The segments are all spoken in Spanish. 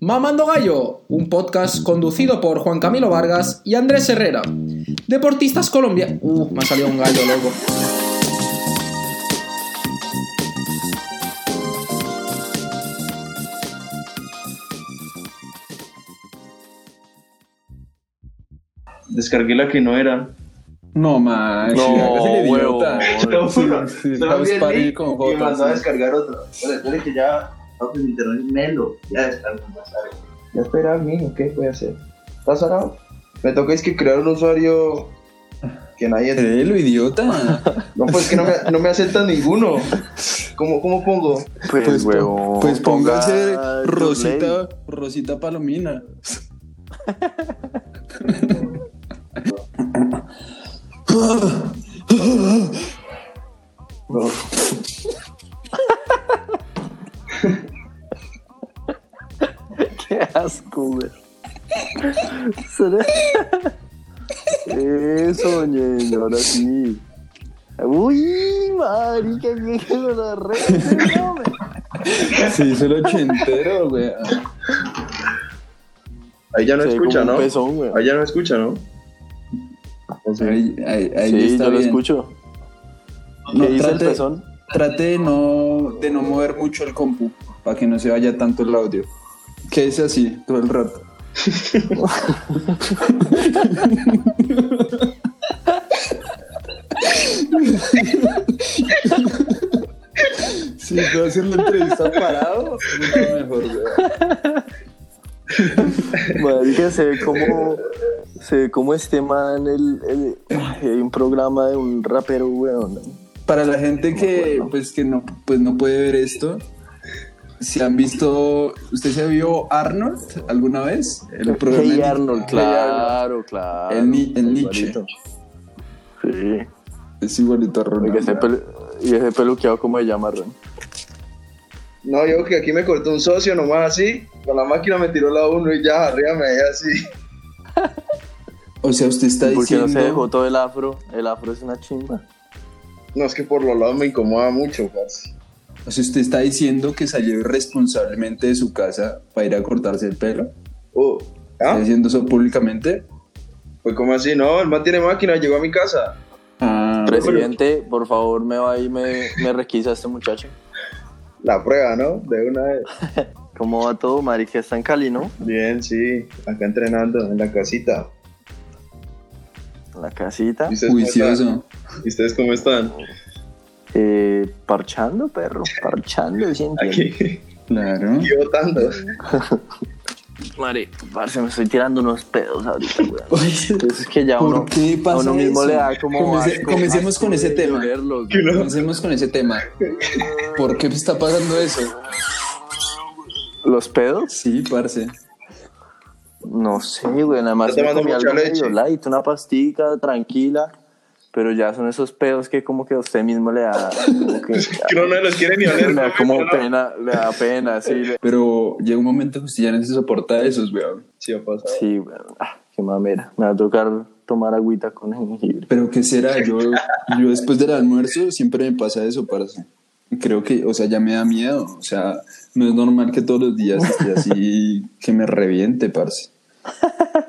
Mamando Gallo, un podcast conducido por Juan Camilo Vargas y Andrés Herrera. Deportistas colombianos. Uh, me ha salido un gallo loco. Descargué la que no era. No, man. No. Te lo juro. Link con y me mandó a descargar que ya. Papi, mi internet melo. Ya descargo más tarde. Ya espera, mijo, ¿qué voy a hacer? ¿Estás sarado? Me toca es que crear un usuario que nadie. Eh, lo idiota. No, pues que no me, no me aceptan ninguno. ¿Cómo, cómo pongo? Pues, Pues, huevo. pues póngase ponga Rosita, Rosita Palomina. No. Qué asco, güey. ¿Será? Eso, ñeño, ahora sí. Uy, marica, que que lo la me- Sí, se lo ochentero, güey. Ahí ya no Se ve escucha, como ¿no? un pezón, güey. Ahí ya no escucha, ¿no? O sea, Ahí, ahí, ahí Sí, está yo lo bien. escucho. ¿Qué No, dice el trate, pezón? Trate de no, de no mover mucho el compu para que no se vaya tanto el audio. Que es así todo el rato. Si puedo hacer la entrevista parado, mucho mejor. Marica, se ve como. Se ve como este man, el, el- un programa de un rapero, weón. Para la gente que pues que no pues no puede ver esto, si han visto, ¿usted se vio Arnold alguna vez? El programa Hey Arnold, claro, claro. El el Nietzsche. Igualito. Sí. Es igualito a Y Ronald. que ese, pelu- y ese peluqueado, ¿cómo se llama, Ron? No, yo que aquí me cortó un socio nomás así. Con la máquina me tiró la uno y ya, arriba me dejé así. O sea, usted está ¿Por qué no diciendo se dejó todo el afro? El afro es una chimba. No, es que por los lados me incomoda mucho, parce. o sea, usted está diciendo que salió irresponsablemente de su casa para ir a cortarse el pelo. Oh, ¿Está ¿ah? diciendo eso públicamente? Pues como así, no, el man tiene máquina, llegó a mi casa. Ah, Presidente, por favor, me va y me, me requisa a este muchacho. La prueba, ¿no? De una vez. ¿Cómo va todo, marica? Está en Cali, ¿no? Bien, sí, acá entrenando en la casita. La casita. Juicioso. ¿Y ustedes cómo están? Eh, parchando, perro. Parchando, ¿sí? Aquí, Claro. aquí votando. Mari, parce, me estoy tirando unos pedos ahorita, weón. Es que ya ¿Por uno, qué pasa a uno mismo eso? le da como asco- comencemos asco con ese tema. Comencemos con ese tema. ¿Por qué está pasando eso? ¿Los pedos? Sí, parce. No sé, güey. Nada más me tomando comí algo medio leche. light, una pastica tranquila. Pero ya son esos pedos que como que a usted mismo le da... Como que, Que uno no los quiere ni oler. le da ¿no? como ¿no? pena, le da pena, sí. le- Pero llega un momento que usted ya no se soporta esos, weón. Sí, ha pasado. Sí, güey. Ah, qué mamera. Me va a tocar tomar agüita con jengibre. Pero ¿qué será? Yo, yo después del almuerzo siempre me pasa eso, parce. Creo que, o sea, ya me da miedo. O sea, no es normal que todos los días esté así, que me reviente, parce.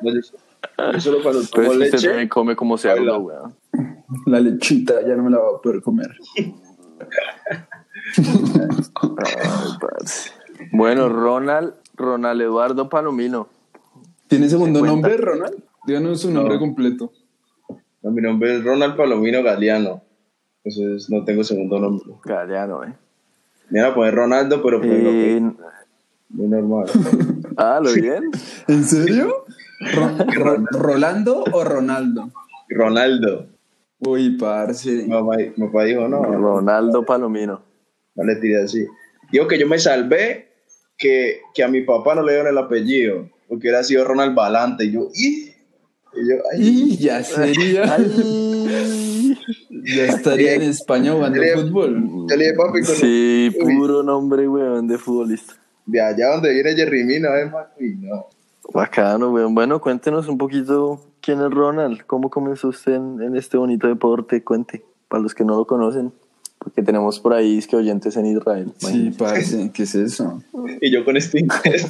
No, yo- yo solo cuando Pero tomo es que usted leche. también come como cerdo, Baila. güey. La lechita ya no me la voy a poder comer. Bueno, Ronald, Ronald Eduardo Palomino. ¿Tiene segundo nombre, Ronald? Díganos su nombre No. completo. No, mi nombre es Ronald Palomino Galeano. Entonces no tengo segundo nombre. Galeano, eh. Me iba a poner Ronaldo, pero pues Eh, muy normal. ah, ¿lo bien? ¿En serio? Ro- Ro- ¿Rolando o Ronaldo? Ronaldo. Uy, parce. Mi papá, mi papá dijo, no, Ronaldo Palomino. no le tiré así. Digo que yo me salvé que, que a mi papá no le dieron el apellido, porque hubiera sido Ronald Balante. Y yo, ¡y! Y yo, ¡ay! Y ya sería. Ay. Ya estaría en España jugando fútbol. Yo le dije, papi, con- Sí, puro nombre, weón, de futbolista. De allá donde viene Jerry Mina, ¿ves, man? Uy, no. Bacano, weón. Bueno, cuéntenos un poquito quién es Ronald. ¿Cómo comenzó usted en, en este bonito deporte? Cuente, para los que no lo conocen. Porque tenemos por ahí es que oyentes en Israel. Sí, parece, ¿qué es eso? Y yo con este inglés.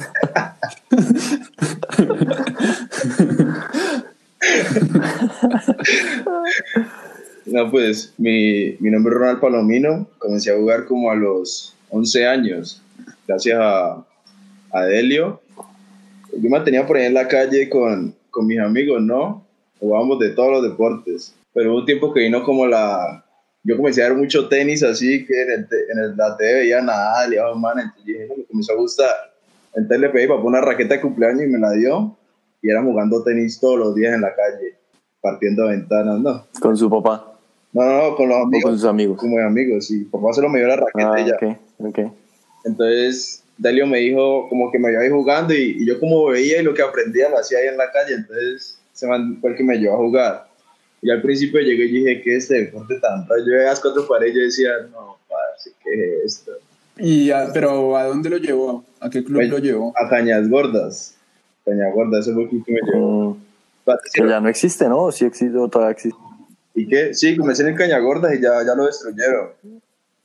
no, pues mi, mi nombre es Ronald Palomino. Comencé a jugar como a los 11 años, gracias a, a Delio. Yo me mantenía por ahí en la calle con, con mis amigos, ¿no? Jugábamos de todos los deportes. Pero hubo un tiempo que vino como la, yo comencé a ver mucho tenis así, que en, el, en el, la TV veía Nadal y a man, entonces dije, me comenzó a gustar. Entonces le pedí para una raqueta de cumpleaños y me la dio. Y era jugando tenis todos los días en la calle, partiendo ventanas, ¿no? ¿Con su papá? No, no, con los amigos. ¿O con sus amigos? Como amigos, sí. Papá se lo me dio la raqueta ah, y ya. Okay, okay. Entonces, Delio me dijo como que me iba a ir jugando y, y, yo como veía y lo que aprendía lo hacía ahí en la calle. Entonces, se fue el que me llevó a jugar. Y al principio llegué y dije, ¿qué es este deporte tan raro? Yo veía las cuatro paredes y yo decía, no, parce, ¿qué es esto? Y a, ¿Pero a dónde lo llevó? ¿A qué club Pues, lo llevó? A Cañas Gordas. Cañas Gordas, ese fue el club que me llevó. Mm, que ya no existe, ¿no? Sí existe, o todavía existe. ¿Y qué? Sí, comencé en Cañas Gordas y ya, ya lo destruyeron,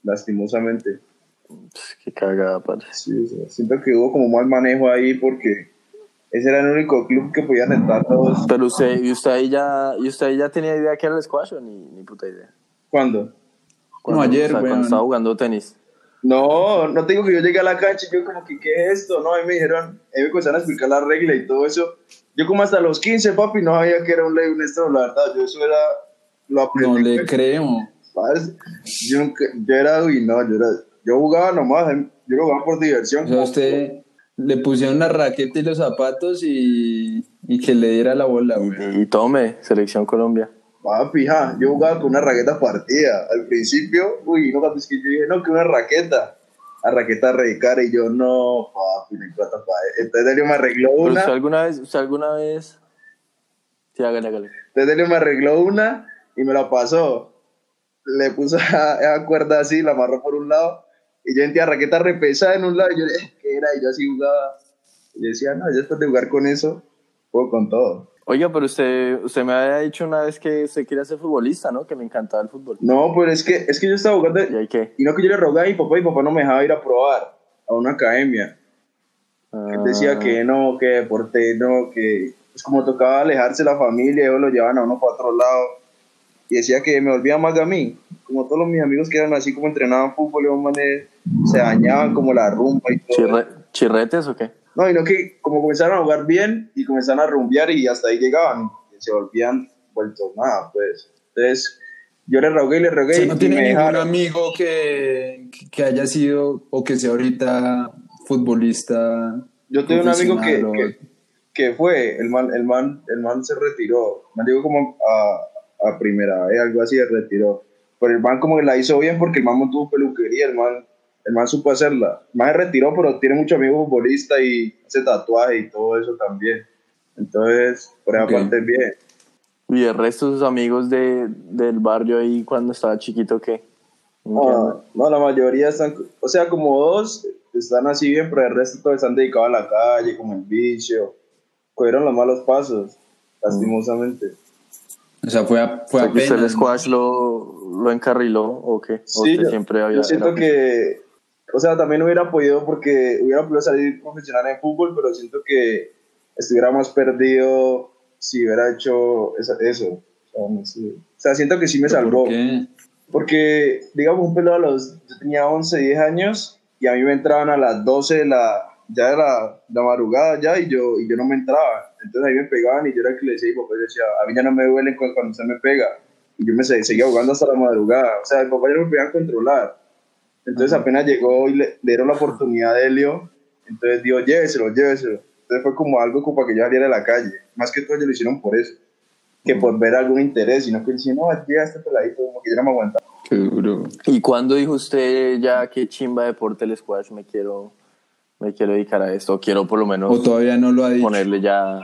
lastimosamente. Pues, qué cagada, padre. Sí, sí, siento que hubo como mal manejo ahí porque ese era el único club que podían entrar todos. Pero usted, ¿y usted ahí ya, y usted ahí ya tenía idea que era el squash o ni, ni puta idea? ¿Cuándo? No, ayer, o sea, weón. cuando estaba jugando tenis. No, no te digo que yo llegué a la cancha y yo como que, ¿qué es esto? No, ahí me dijeron, ahí me comenzaron a explicar la regla y todo eso. Yo como hasta los 15, papi, no sabía que era un ley, un esto, la verdad, yo eso era, lo aprendí. No le creo. ¿sabes? Yo, nunca, yo era, uy, no, yo era, yo jugaba nomás, yo lo jugaba por diversión. O sea, usted le pusieron la raqueta y los zapatos y, y que le diera la bola, güey. Y tome, Selección Colombia. Papi, ja, yo jugaba con una raqueta partida. Al principio, uy, no, papi, es que yo dije, no, que una raqueta. A raqueta radicar y yo, no, papi, no importa, papi. Entonces Delio me arregló ¿Pero una. usted alguna vez, usted alguna vez... Sí, hágale, hágale. Entonces Delio me arregló una y me la pasó. Le puso esa cuerda así, la amarró por un lado. Y yo sentía raqueta repesada en un lado. Y yo, ¿qué era? Y yo así jugaba. Y yo decía, no, yo después de jugar con eso, juego con todo. Oiga, pero usted, usted me había dicho una vez que usted quería ser futbolista, ¿no? Que le encantaba el fútbol. No, pues es que, es que yo estaba jugando. ¿Y qué? Y no que yo le rogaba a mi papá, y mi papá no me dejaba ir a probar a una academia. Ah, Él decía que no, que deporte no, que es como tocaba alejarse de la familia, ellos lo llevaban a uno para otro lado. Y decía que me volvía más a mí. Como todos mis amigos que eran así como entrenaban fútbol, y manes, se dañaban como la rumba y todo. ¿Chirre- ¿Chirretes o qué? No, y no que como comenzaron a jugar bien y comenzaron a rumbear y hasta ahí llegaban. Y se volvían vueltos nada, pues. Entonces, yo le rogué y le rogué O sea, y no tiene me ningún dejaron. amigo que, que haya sido o que sea ahorita futbolista. Yo tengo un amigo que, o- que, que fue, el man, el, man, el man se retiró. Man llegó como a, a primera vez, algo así, se retiró. Pero el man como que la hizo bien porque el man mantuvo peluquería, el man, el man supo hacerla. El man se retiró, pero tiene muchos amigos futbolistas y hace tatuaje y todo eso también. Entonces, por esa parte es bien. ¿Y el resto de sus amigos de, del barrio ahí cuando estaba chiquito qué? ¿En qué andan? No, no, la mayoría están, o sea, como dos están así bien, pero el resto todos están dedicados a la calle, como el vicio. Cogieron los malos pasos, lastimosamente. O sea, fue, a, fue O sea, que ¿Usted el. ¿no? squash lo, lo encarriló o qué? ¿O Sí, usted yo, siempre había... yo siento era- que, o sea, también hubiera podido, porque hubiera podido salir profesional en fútbol, pero siento que estuviera más perdido si hubiera hecho esa- eso. O sea, no sé. O sea, siento que sí me salvó. ¿Por qué? Porque, digamos, un pelado a los. Yo tenía 11, 10 años y a mí me entraban a las 12 de la. Ya de la, madrugada ya y yo, y yo no me entraba. Entonces ahí me pegaban y yo era el que le decía, y papá yo decía, a mí ya no me duele cu- cuando usted me pega. Y yo me se- seguía jugando hasta la madrugada. O sea, el papá ya no me podía controlar. Entonces apenas llegó y le, le dieron la oportunidad a Helio, entonces dijo, lléveselo, lléveselo. Entonces fue como algo como para que yo saliera a la calle. Más que todo ellos lo hicieron por eso. Que por ver algún interés, sino que decían, no, llega este peladito, como que yo no me aguantaba. Qué duro. ¿Y cuándo dijo usted ya qué chimba deporte el squash me quiero, me quiero dedicar a esto? O quiero por lo menos O todavía no lo ha dicho. ponerle ya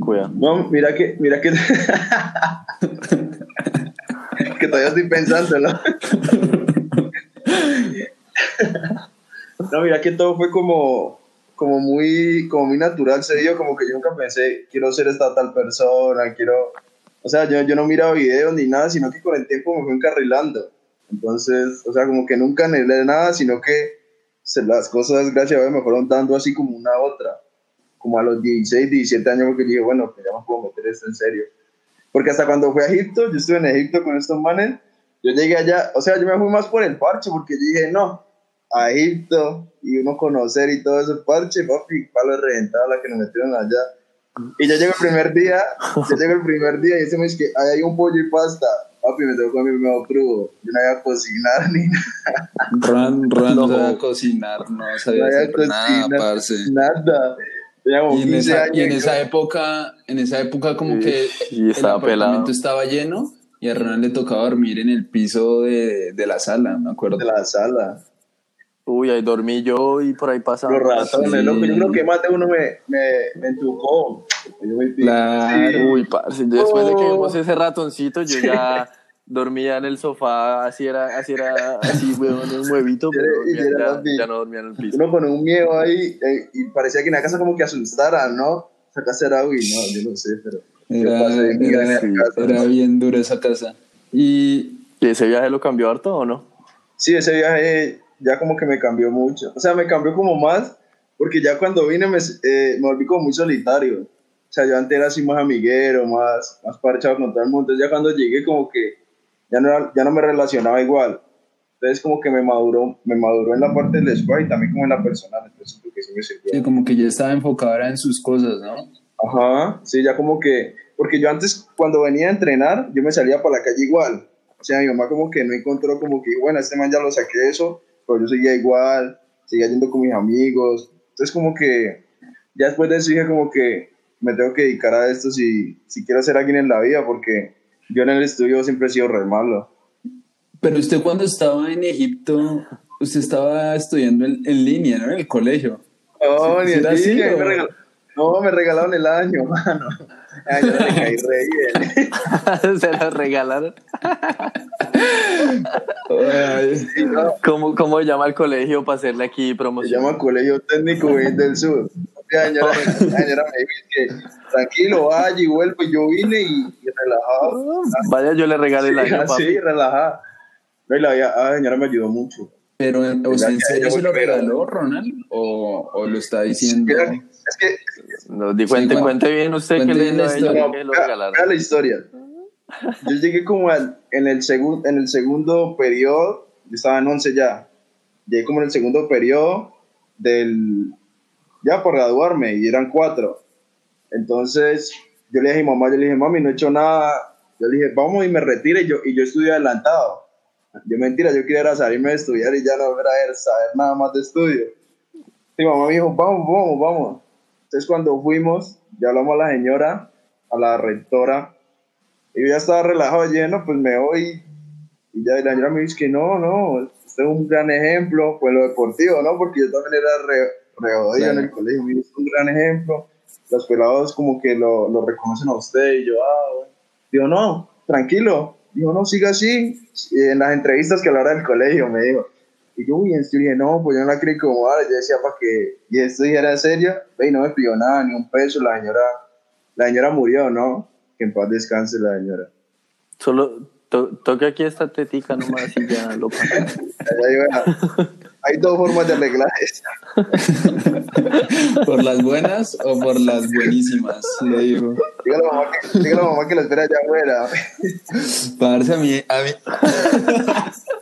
cuidado. No, mira que, mira que, que todavía estoy pensándolo. No, mira que todo fue como, como muy, como muy natural, se dio, como que yo nunca pensé, quiero ser esta tal persona, quiero, o sea, yo, yo no miraba videos ni nada, sino que con el tiempo me fue encarrilando. Entonces, o sea, como que nunca anhelé nada, sino que se, las cosas, gracias a Dios, me fueron dando así como una a otra. Como a los 16, 17 años, porque dije, bueno, que ya me puedo meter esto en serio. Porque hasta cuando fui a Egipto, yo estuve en Egipto con estos manes, yo llegué allá, o sea, yo me fui más por el parche, porque dije, no, a Egipto y uno conocer y todo ese parche, papi, palo reventado la que nos metieron allá. Y yo llego el primer día, yo llego el primer día y ese me dice que ahí hay un pollo y pasta. Papi, me tengo que comer medio crudo. Yo no iba a cocinar ni nada. Ran, Ran No. sabía cocinar, no sabía No a hacer nada, cocinar parce. Nada. Tenía como Y en, 15 esa, y en esa época, en esa época como que y estaba el apartamento pelado. estaba lleno y a Ronald le tocaba dormir en el piso de, de la sala, me acuerdo. de la sala. Uy, ahí dormí yo y por ahí pasaba. Los ratones, Sí. loco. Yo creo que más de uno me, me, me entucó. Yo me Claro. Sí. Uy, parce, después de que Oh. vimos ese ratoncito, yo ya dormía en el sofá, así era, así era, así, weón, en un huevito, pero Y dormía- era ya, ya no dormía en el piso. Uno con un miedo ahí eh, y parecía que en la casa como que asustara, ¿no? Esa casa era, uy, no, yo no sé, pero... Era, pasé era- esa casa. era bien dura esa casa. Y ¿Y ese viaje lo cambió harto o no? Sí, ese viaje ya como que me cambió mucho. O sea, me cambió como más, porque ya cuando vine me, eh, me volví como muy solitario. O sea, yo antes era así más amiguero, más, más parchado con todo el mundo. Entonces ya cuando llegué como que ya no, era- ya no me relacionaba igual. Entonces como que me maduró, me maduró en la parte del squad y también como en la personal. Entonces porque sí me sirvió. sí, como que ya estaba enfocado en sus cosas, ¿no? Ajá, sí, ya como que, porque yo antes cuando venía a entrenar, yo me salía para la calle igual. O sea, mi mamá como que no encontró como que, bueno, este man ya lo saqué eso, pero yo seguía igual, seguía yendo con mis amigos. Entonces como que, ya después de eso dije como que me tengo que dedicar a esto si, si quiero ser alguien en la vida, porque yo en el estudio siempre he sido re malo. Pero usted cuando estaba en Egipto, usted estaba estudiando en, en línea, ¿no? En el colegio. No, ¿Sí- ni sí así, me no, me regalaron el año, mano. Ay, yo le caí re bien. Se lo regalaron. Sí. ¿Cómo, ¿Cómo llama el colegio para hacerle aquí Se promoción? llama Colegio Técnico del Sur. La señora, la señora me dijo que tranquilo, vaya y vuelvo. Y yo vine y, y relajado. Vaya, yo le regalé el Sí, año, así, papi. relajado. No, y la, la señora me ayudó mucho. pero, o sea, ¿en serio se lo regaló Ronald? ¿O, o lo está diciendo? Es que, No, di, cuente, cuente- cuente bien usted que cuente le bien la dio que lo regalaron. la historia. Yo llegué como al- en, el segun- en el segundo periodo, yo estaba en 11 ya. Llegué como en el segundo periodo del, ya por graduarme, y eran cuatro. Entonces, yo le dije a mi mamá, yo le dije, mami, no he hecho nada. Yo le dije, vamos y me retire, y yo, y yo estudio adelantado. Yo mentira, yo quería salirme de estudiar y ya no volver a ver- saber nada más de estudio. Y mi mamá me dijo, vamos, vamos, vamos. Entonces cuando fuimos, ya hablamos a la señora, a la rectora, y yo ya estaba relajado, lleno, pues me voy. Y ya la señora me dice que no, no, este es un gran ejemplo, pues lo deportivo, ¿no? Porque yo también era re, re en el colegio, me dice, es un gran ejemplo. Los pelados como que lo, lo reconocen a usted, y yo, ah, bueno. Digo, no, tranquilo. Dijo, no, siga así. Y en las entrevistas que hablara del colegio, me dijo. Y yo, uy, en serio, dije, no, pues yo no la creí como ahora. Yo decía, para que y esto dijera serio, y no me pidió nada, ni un peso. La señora, la señora murió, ¿no? Que en paz descanse la señora. Solo to- toque aquí esta tetica nomás y ya lo pasa. Allá digo, "Ah, hay dos formas de arreglar esto. ¿Por las buenas o por las buenísimas? Le digo. Dígale a mamá que, dígale a mamá que la espera allá afuera. Parce, a mí, a mí.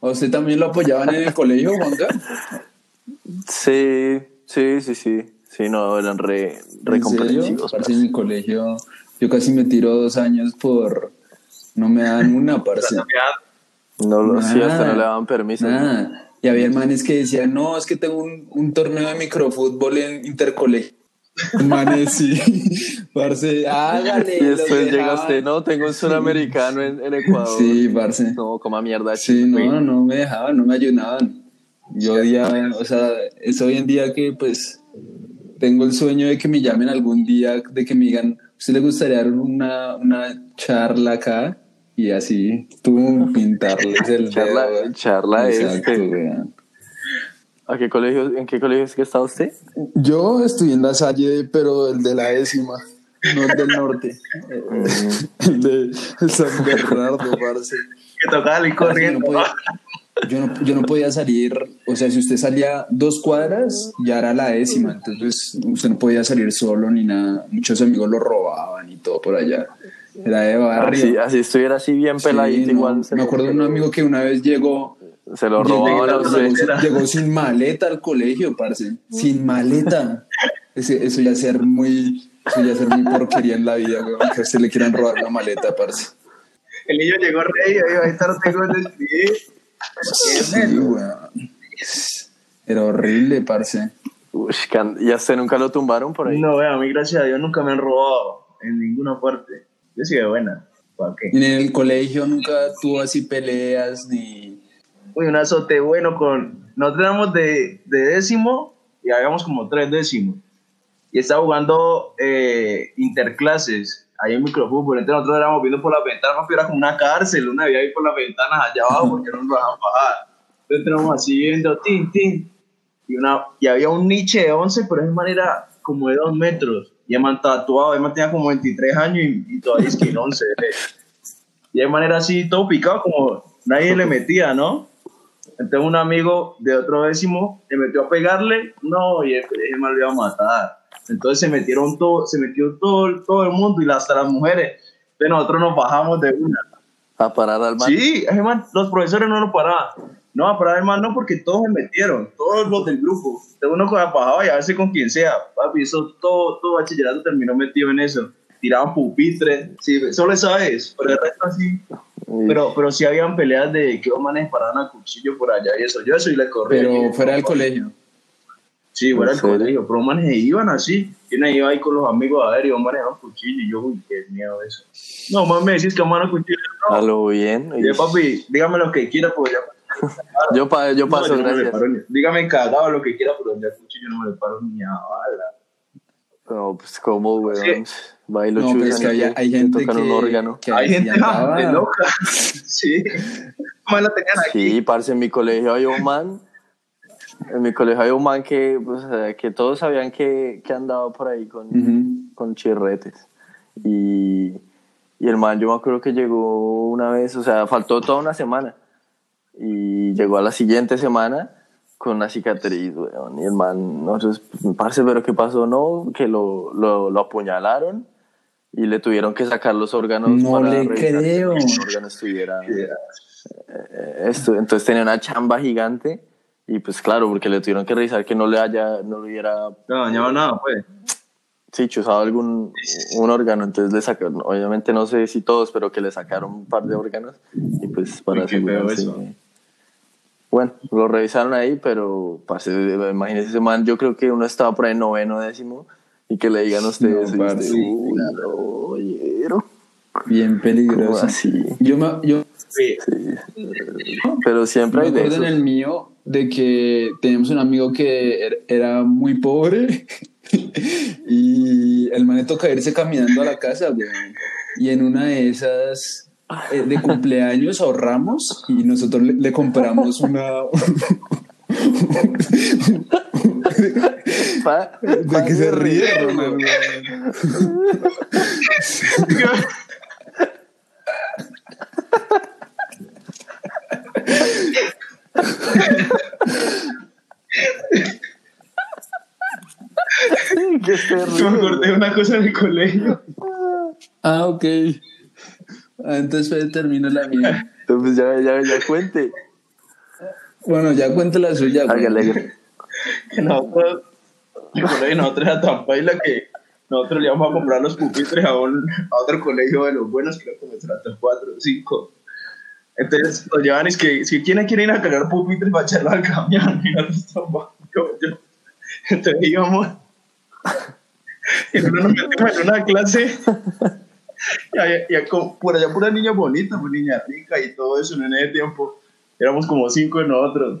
¿A usted también lo apoyaban en el colegio, Juanca? Sí, sí, sí, sí. Sí, no, eran re, re ¿En serio? comprensivos. Parce, en mi colegio, yo casi me tiro dos años por... No me dan una, parce. No, lo- sí, hasta no le daban permiso. Nada. Y había manes que decían, no, es que tengo un, un torneo de microfútbol en intercolegio. Manes, sí. Parce, hágale. Y después llega dejaban. usted, no, tengo un suramericano en, en Ecuador. Sí, parce. No, coma mierda. Sí, chico. no, no me dejaban, no me ayudaban. Yo odiaba, o sea, es hoy en día que pues tengo el sueño de que me llamen algún día, de que me digan, ¿usted le gustaría dar una, una charla acá? Y así, tú pintarles el Charla, dedo. charla Exacto, este. ¿A qué colegio, ¿En qué colegio es que está usted? Yo estoy en la Salle, pero el de la décima. no el del norte. El de San Bernardo, parce. Que tocaba no corriendo. podía, yo, no, yo no podía salir, o sea, si usted salía dos cuadras, ya era la décima, entonces usted no podía salir solo ni nada. Muchos amigos lo robaban y todo por allá. Era de barrio. Así, así estuviera así bien Sí, peladito, no, igual. me acuerdo de un amigo que una vez llegó, Se lo llegó, a usted. llegó- llegó sin maleta al colegio, parce. Sin maleta. Ese- eso ya ser muy, eso ya ser muy porquería en la vida, weón, que a usted le quieran robar una maleta, parce. El niño llegó rey, ahí ahorita no tengo escribir. Sí, weón. Era horrible, parce. Uy, ¿Y a usted nunca lo tumbaron por ahí? No, vea, a mí gracias a Dios nunca me han robado en ninguna parte. Yo sí de buena. ¿Para qué? Y en el colegio nunca tuvo así peleas ni... Uy, un azote bueno con... Nosotros éramos de, de décimo y habíamos como tres décimos. Y estaba jugando eh, interclases ahí en microfútbol. Entonces nosotros éramos viendo por las ventanas, era como una cárcel. Una había ahí por las ventanas allá abajo porque no nos dejaban bajar. Entonces teníamos así viendo, tin, tin. Y, una, y había un niche de 11, pero es manera como de 2 metros. Y el tatuado, el man tenía como 23 años y, y todavía es que en 11. eh. Y de manera así, todo picado, como nadie le metía, ¿no? Entonces un amigo de otro décimo le metió a pegarle, no, y el me lo iba a matar. Entonces se metieron todo, se metió todo, todo el mundo y hasta las mujeres. Entonces nosotros nos bajamos de una. A parar al man. Sí, man, los profesores no lo paraban. No, a parar el man no, porque todos se metieron, todos los del grupo. De uno con bajaba y a veces con quien sea. Papi, eso todo, todo bachillerato terminó metido en eso. Tiraban pupitres, sí, solo esa vez, pero el resto así. Pero, pero sí habían peleas de que manes paraban a cuchillo por allá y eso. Yo eso y le corrí. Pero fuera del colegio. Sí, fuera ¿En del colegio. Pero manes iban así. Y uno iba ahí con los amigos a ver y los manes daban cuchillo. Y yo, uy, qué miedo eso. No, más me decís que mano cuchillo. No. A lo bien. Y yo, papi, dígame lo que quiera, pues ya. Yo, pa- yo paso, No, yo no gracias. paro dígame cagado lo que quiera, pero ya cuchillo no me le paro ni a bala. No, pues como, weón. Sí. Va y lo No, pero es que había, que hay gente tocan que, un órgano. que Hay gente andaba. de loca. sí. La tenían aquí. Sí, parce, en mi colegio había un man. En mi colegio había un man que, pues, que todos sabían que, que andaba por ahí con, Ujú. con chirretes. Y, y el man, yo me acuerdo que llegó una vez, o sea, faltó toda una semana. Y llegó a la siguiente semana con una cicatriz, weón. Y el man, nosotros, parce, pero ¿qué pasó? No, que lo, lo, lo apuñalaron y le tuvieron que sacar los órganos No para le que creo. ningún órgano estuviera eh, esto, entonces tenía una chamba gigante y pues claro, porque le tuvieron que revisar que no le haya, no le hubiera No dañaba nada, pues. sí, chuzado algún un órgano, entonces le sacaron, obviamente no sé si todos, pero que le sacaron un par de órganos y pues para asegurarse. eso. Bueno, lo revisaron ahí, pero parce, imagínese ese man, yo creo que uno estaba por ahí noveno décimo y que le digan a ustedes, No, usted, parce. uy, no, oyeron". Bien ¿Cómo peligroso. así? Yo me, yo Sí. Pero siempre me hay de acuerdo en el mío de que teníamos un amigo que er- era muy pobre y el man le toca irse caminando a la casa, güey. Y en una de esas eh, de cumpleaños ahorramos y nosotros le, le compramos una... Pa- ¿De pa- qué se ríe, ríe, Ronald, güey. que se Yo ríe, me acordé una cosa en el colegio. Ah, ok. Ah, entonces termino la mía. Entonces ya, ya, ya cuente. Bueno, ya cuento la suya. Hágale. Que nosotros, el colegio nosotros era tan paila que nosotros le íbamos a comprar los pupitres a, un, a otro colegio de los buenos, creo que me tratan cuatro o cinco. Entonces nos llevan y es que si quieren quieren ir a cargar pupitres para echarlo al camión y nosotros yo, yo. Entonces íbamos y uno nos metimos en una clase y, y como- por allá pura niña bonita, pues niña rica y todo eso en ese tiempo. Éramos como cinco de nosotros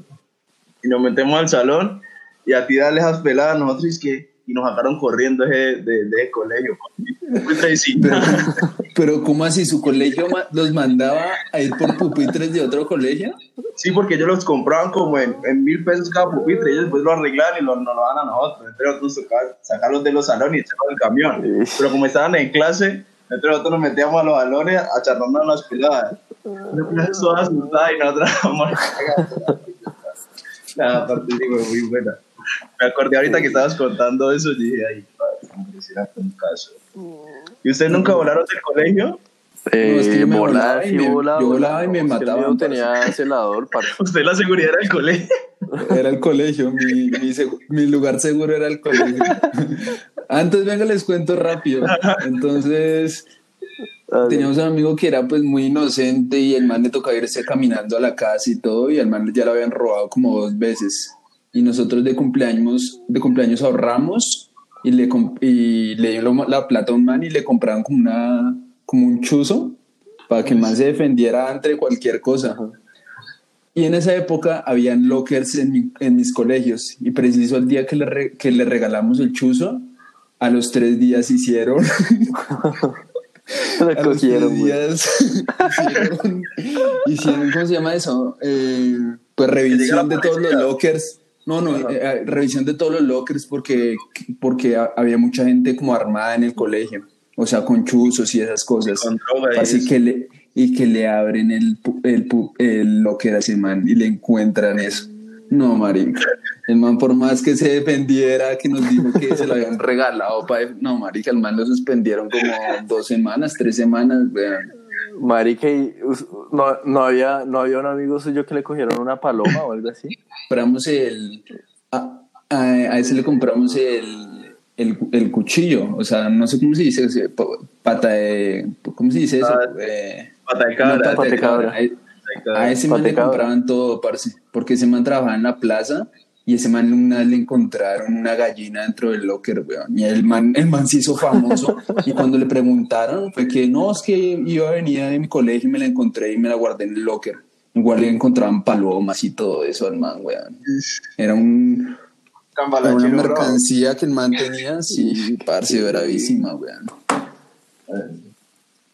y nos metemos al salón y a tirarle esas peladas nosotros es que y nos sacaron corriendo de, de, de colegio. Pero, pero ¿cómo así? ¿Su colegio los mandaba a ir por pupitres de otro colegio? Sí, porque ellos los compraban como en, en mil pesos cada pupitre y ellos después lo arreglaban y lo, nos lo dan a nosotros. Entonces nosotros tocaba sacarlos de los salones y echarlos del camión. Pero como estaban en clase, entonces nosotros nos metíamos a los salones a charlarnos las peladas. La clase toda asustada y nosotros vamos La parte sí fue muy buena. Me acordé ahorita que estabas contando eso y dije, ay, padre, me pareciera un caso. ¿Y ustedes nunca volaron del colegio? Eh, No, es que yo me volaba y me- volaba, yo volaba y me el mío parce. tenía celador, parce. ¿Usted la seguridad del colegio? Era el colegio, mi, mi, mi lugar seguro era el colegio. Antes, venga, les cuento rápido. Entonces, teníamos un amigo que era pues muy inocente y el man le tocaba irse caminando a la casa y todo y al man ya lo habían robado como dos veces. Y nosotros de cumpleaños, de cumpleaños ahorramos y le, y le dio la plata a un man y le compraban como, una, como un chuzo para que el man se defendiera ante cualquier cosa. Y en esa época habían lockers en, mi- en mis colegios y preciso el día que le, re- que le regalamos el chuzo, a los tres días hicieron a los cogieron, días hicieron, hicieron, ¿cómo se llama eso? Eh, pues revisión de todos los lockers. No, no, eh, eh, revisión de todos los lockers porque, porque ha- había mucha gente como armada en el colegio, o sea, con chuzos y esas cosas. Con droga y Así que le, y que le abren el, pu- el, pu- el locker a ese man y le encuentran eso. No, marica. El man, por más que se defendiera, que nos dijo que se lo habían regalado, pa- no, marica, el man lo suspendieron como dos semanas, tres semanas, vean. Marica, no, no, había, no había un amigo suyo que le cogieron una paloma o algo así. Compramos el, a, a, a ese le compramos el, el, el cuchillo, o sea, no sé cómo se dice, pata de, ¿cómo se dice eso? Ah, Eh, Pata de no, cabra. pata de Pata de cabra. cabra. A ese man le compraban todo, parce, porque ese man trabajaba en la plaza y ese man una vez le encontraron una gallina dentro del locker, weón. Y el man, el man se hizo famoso y cuando le preguntaron fue que no, es que iba a venir de mi colegio y me la encontré y me la guardé en el locker. Igual le encontraban palomas y todo eso al man, weón. Era un, era una mercancía que el man tenía, sí, parce, bravísima, weón.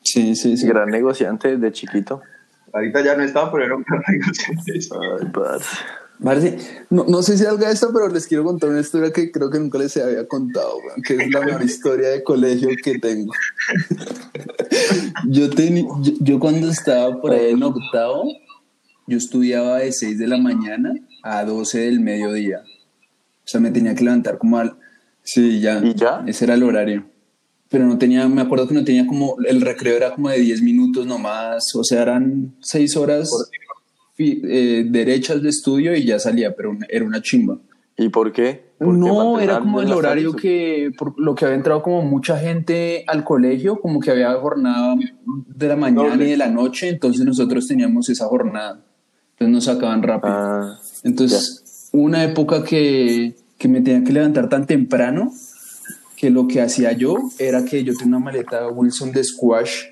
Sí, sí, sí. Gran negociante desde chiquito. Ahorita ya no está, pero era un. Parce, no, no sé si salga esto, pero les quiero contar una historia que creo que nunca les había contado, que es la mejor historia de colegio que tengo. yo, teni- yo, yo cuando estaba por ahí en octavo, yo estudiaba de 6 de la mañana a 12 del mediodía. O sea, me tenía que levantar como al... Sí, ya. ¿Y ya? Ese era el horario. Pero no tenía, me acuerdo que no tenía como, el recreo era como de 10 minutos nomás, o sea, eran 6 horas eh, derechas de estudio y ya salía, pero una- era una chimba. ¿Y por qué? ¿Por qué No, para era como el horario que, por lo que había entrado como mucha gente al colegio, como que había jornada de la mañana Doble. y de la noche, entonces nosotros teníamos esa jornada. Entonces nos sacaban rápido. Ah, Entonces, hubo una época que, que me tenía que levantar tan temprano que lo que hacía yo era que yo tenía una maleta Wilson de squash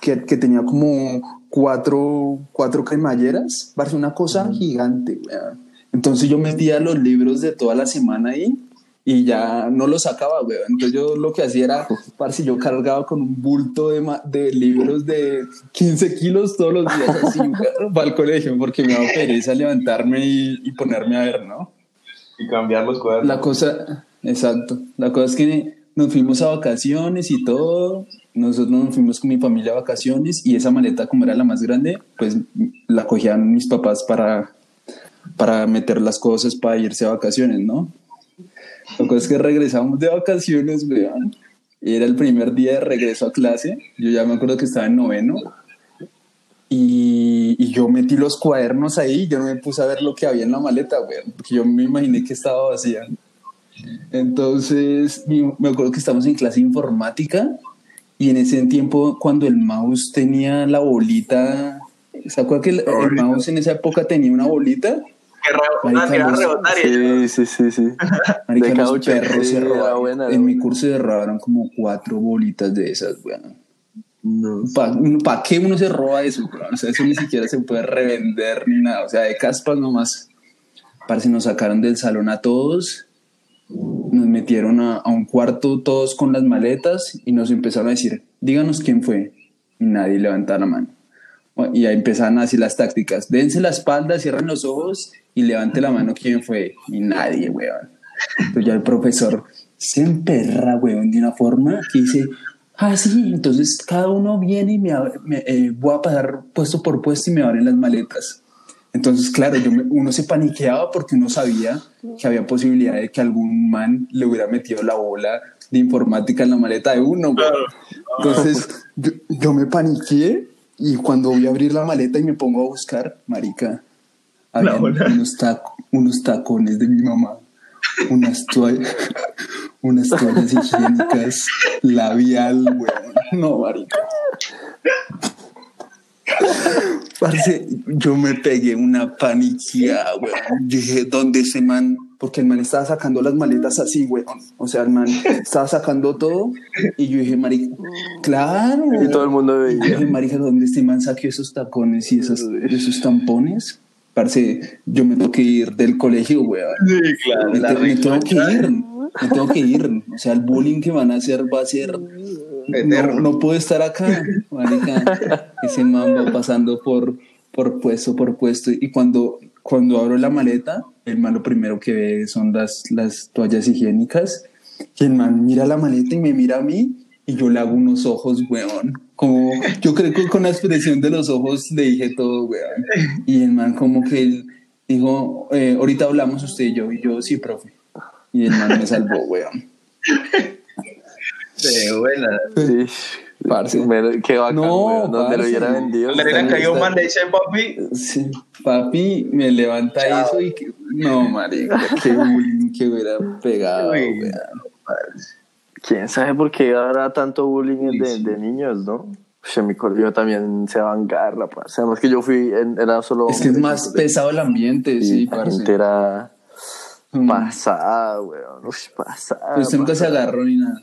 que, que tenía como cuatro, cuatro cremalleras, parece una cosa gigante. weón. Entonces yo metía los libros de toda la semana ahí y ya no los sacaba, weón. Entonces yo lo que hacía era, parce, yo cargaba con un bulto de, de libros de 15 kilos todos los días así, weón, para el colegio, porque me daba pereza levantarme y, y ponerme a ver, ¿no? Y cambiar los cuadernos. La cosa, exacto. La cosa es que nos fuimos a vacaciones y todo. Nosotros nos fuimos con mi familia a vacaciones y esa maleta, como era la más grande, pues la cogían mis papás para, para meter las cosas para irse a vacaciones, ¿no? La cosa es que regresamos de vacaciones, weón. Era el primer día de regreso a clase. Yo ya me acuerdo que estaba en noveno. Y, y yo metí los cuadernos ahí, yo no me puse a ver lo que había en la maleta, weón, porque yo me imaginé que estaba vacía. Entonces, mi- me acuerdo que estamos en clase de informática y en ese tiempo, cuando el mouse tenía la bolita, ¿se acuerda que el, el mouse en esa época tenía una bolita? Que rebotar sí, sí, sí, sí. Marica, De los caucho, perros sí, se robaron. buena, en mi buena. curso se robaron como cuatro bolitas de esas, weón. No. ¿Para qué uno se roba eso? weón? O sea, eso ni siquiera se puede revender ni nada. O sea, de caspas nomás. Parece nos sacaron del salón a todos nos metieron a, a un cuarto todos con las maletas y nos empezaron a decir, díganos quién fue. Y nadie levantaba la mano. Y ahí empezaron así las tácticas. Dense la espalda, cierren los ojos y levante la mano quién fue. Y nadie, weón. Entonces ya el profesor se emperra, weón, de una forma que dice, ah, sí, entonces cada uno viene y me, me, eh, voy a pasar puesto por puesto y me abren las maletas. Entonces, claro, yo me- uno se paniqueaba porque uno sabía que había posibilidad de que algún man le hubiera metido la bola de informática en la maleta de uno. Entonces, yo, yo me paniqué y cuando voy a abrir la maleta y me pongo a buscar, marica, había unos, taco- unos tacones de mi mamá, unas toallas, unas toallas higiénicas, labial, weón. No, marica. Parce, yo me pegué una paniqueada, weón. Yo dije, ¿dónde ese man? Porque el man estaba sacando las maletas así, weón. O sea, el man estaba sacando todo. Y yo dije, marica, claro. Y todo el mundo Y yo veía. dije, marica, ¿dónde este man saqueó esos tacones y esos, esos tampones? Parce, yo me tengo que ir del colegio, weón. Sí, claro. Me, te- me tengo que ir. Me tengo que ir. O sea, el bullying que van a hacer va a ser eterno. no puedo estar acá, marica. Ese va pasando por, por puesto por puesto. Y cuando, cuando abro la maleta, el man lo primero que ve son las, las toallas higiénicas. Y el man mira la maleta y me mira a mí. Y yo le hago unos ojos, weón. Como, yo creo que con la expresión de los ojos le dije todo, weón. Y el man como que él dijo, eh, ahorita hablamos usted y yo. Y yo, sí, profe. Y el man me salvó, weón. Sí, buena. Sí. Parce. Qué bacán, No, weón, Donde lo parce. hubiera vendido. Le hubiera caído mal, le dice papi. Sí, papi me levanta Chao. eso y que, no, marica, qué bullying que hubiera pegado, Uy, weón. ¿Quién sabe por qué habrá tanto bullying de, de niños, no? Pues en mi colegio también se va a engarra, parce. Además que yo fui, en- era solo... Es que es más pesado el ambiente, sí, y la parce. gente era Mm. pasada, weón. Uf, pasada. Pues nunca se pasada. agarró ni nada.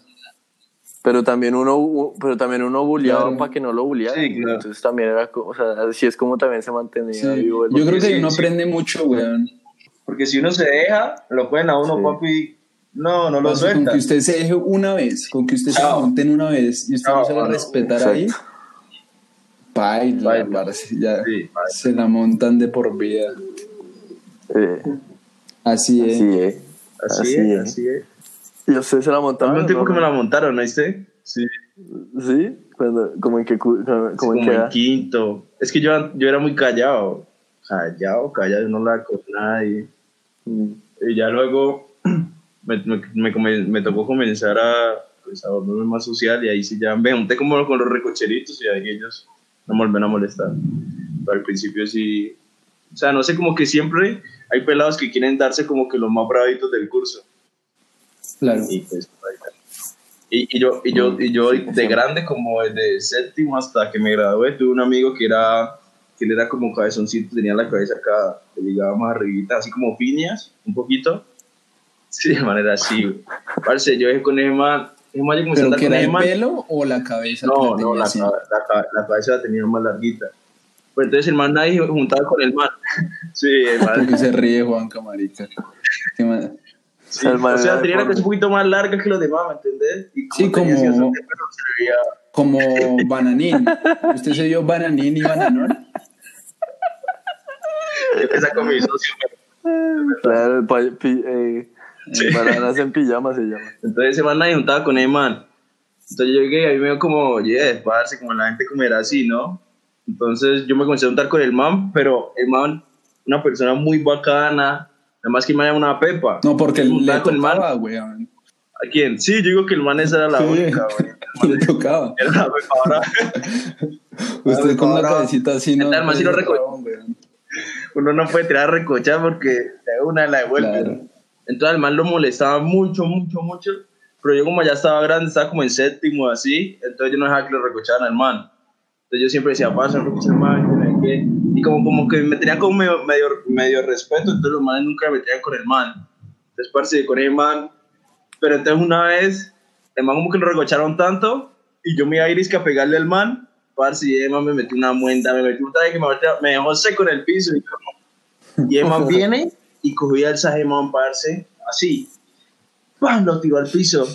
Pero también uno, pero también uno bulleaba Claro. para que no lo bullearan. Sí, claro. Entonces también era, o sea, así es como también se mantenía Sí. vivo el- Yo creo que sí, uno sí. aprende mucho, weón. Porque si uno se deja, lo pueden a uno, Sí. papi. No, no lo Parce, con suelta. que usted se deje una vez, con que usted se Chao. monte en una vez y usted no Chao, se va a mano. respetar Exacto. ahí, baila, Baila. parce, ya Sí, baila. se la montan de por vida. Eh, Así es. así es. Así, Así es, es. así es. ¿Y usted se la montaron? Un tiempo no? que me la montaron, ¿no viste? Sí. ¿Sí? Cuando, como en que... Como, en quinto. Es que yo, yo era muy callado. Callado, callado, no la con nadie. Mm. Y ya luego me, me, me, tocó comenzar a, pues, a volverme más social y ahí sí ya me junté como con los recocheritos y ahí ellos no me volvían a molestar. Pero al principio sí, o sea, no sé, como que siempre hay pelados que quieren darse como que los más bravitos del curso. Claro. Y pues, y, y yo, y yo, y yo de grande, como desde séptimo hasta que me gradué, tuve un amigo que era, que era como cabezoncito, tenía la cabeza acá, le ligaba más arribita, así como piñas, un poquito. Sí, de manera así. Parce, yo dejé con ese man, ¿Pero que era el pelo o la cabeza? No, la no, la, la, ca- la cabeza la tenía más larguita. Pues entonces el man nadie juntaba con el man. Sí, el man. Porque se ríe Juan Camarica. Sí, o sea, tenía la deforme. cabeza un poquito más larga que los demás, ¿me entendés? Y Sí, como- Como bananín. ¿Usted se dio bananín y bananón? Esa con mi socio. Claro, el pa- pi- eh, bananas en pijama se llama. Entonces ese man nadie juntaba con ese man. Entonces yo llegué y a mí me dio como, oye, parce, como la gente como era así, ¿no? Entonces yo me comencé a juntar con el man, pero el man, una persona muy bacana, además que me llama una pepa. No, porque Me le con el man. tocaba, weón. ¿A quién? Sí, yo digo que el man esa era la Sí. única, güey. Le tocaba. Era la pepa ahora. Usted con ahora- cabecita así, ¿no? El man sí lo tocaba. Uno no puede tirar a recochar porque de una la devuelve. Claro. Entonces al man lo molestaba mucho, mucho, mucho. Pero yo como ya estaba grande, estaba como en séptimo así, entonces yo no dejaba que lo recocharan al man. Entonces yo siempre decía, pasa, man, que. Y como, como que me tenían como medio, medio, medio respeto, entonces los manes nunca me metían con el man. Entonces, parce, con el man. Pero entonces una vez, el man como que lo recocharon tanto, y yo me iba a ir es que a pegarle al man, parce, y el man me metió una muenda, me metió un traje que me, me dejó seco en el piso. Y, como- y el man viene y cogía el man, parce, así. ¡pam! Lo tiró al piso.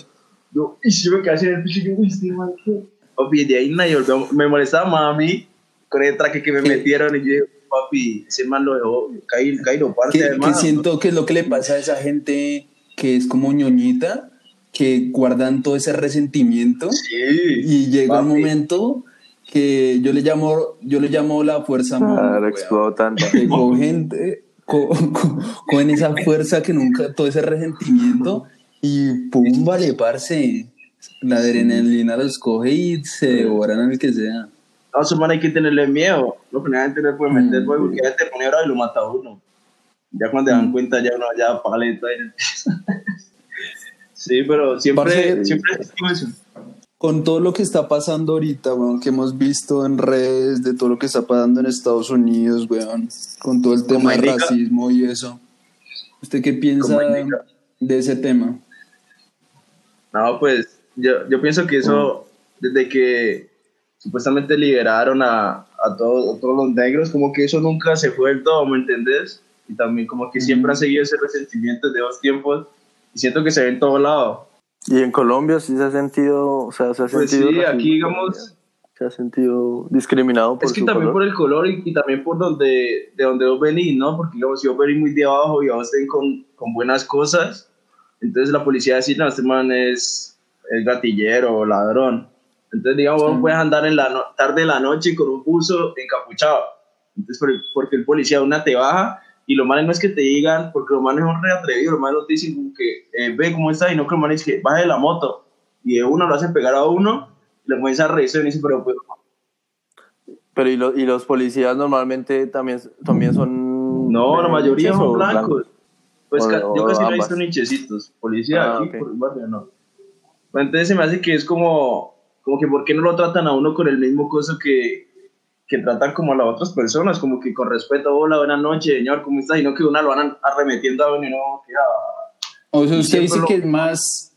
Yo, y yo me quedé así en el piso y yo, este man, ¿qué? Papi, de ahí nadie volvió. Me molestaba más a mí con el traje que me metieron y yo papi, ese man lo dejó, caí, caí lo parte Que, además. que siento que es lo que le pasa a esa gente que es como ñoñita, que guardan todo ese resentimiento Sí. y llega un papi. momento que yo le llamo, yo le llamo la fuerza Claro, explotan. que cogen, co- co- cogen esa fuerza que nunca, todo ese resentimiento y pum, vale, parce. La adrenalina los coge y se devoran al que sea. A esos man hay que tenerle miedo. Lo que la gente le puede meter, Mm. pues, porque ya te pone ahora y lo mata a uno. Ya cuando te dan cuenta, ya uno ya paleta sí, pero siempre, siempre es eso. Con todo lo que está pasando ahorita, weón, que hemos visto en redes, de todo lo que está pasando en Estados Unidos, weón, con todo el tema del racismo y eso. ¿Usted qué piensa de ese tema? No, pues yo, yo pienso que eso, desde que supuestamente liberaron a, a, todos, a todos los negros, como que eso nunca se fue del todo, ¿me entendés? Y también como que siempre ha seguido ese resentimiento de los tiempos y siento que se ve en todo lado. Y en Colombia sí se ha sentido, o sea, se ha Pues sentido. sí, aquí digamos, Se ha sentido discriminado por es que su también color. por el color y, y también por donde, de donde vos venís, ¿no? Porque digamos, si vos venís muy de abajo y vos estén con, con buenas cosas, entonces la policía dice, no, este man es, es gatillero o ladrón. Entonces, digamos, vos puedes andar en la no- tarde de la noche con un buzo encapuchado. Entonces, porque el policía una te baja y lo malo no es que te digan, porque los manes son re atrevidos, los manes no te dicen como que, eh, ve cómo está, y no que los manes que baje de la moto. Y de uno lo hacen pegar a uno, le comienza a reírse y dice, pero pues, Pero y, lo- y los policías normalmente también, también son. No, la mayoría son o blancos. Pues O- o yo casi no he visto nichecitos. Policía Ah, aquí ok. por el barrio no. Entonces se me hace que es como, como que ¿por qué no lo tratan a uno con el mismo coso que, que tratan como a las otras personas? Como que con respeto, hola, buenas noches, señor, ¿cómo está? Y no que uno lo van arremetiendo a uno y no, ah, O sea, usted dice lo- que es más,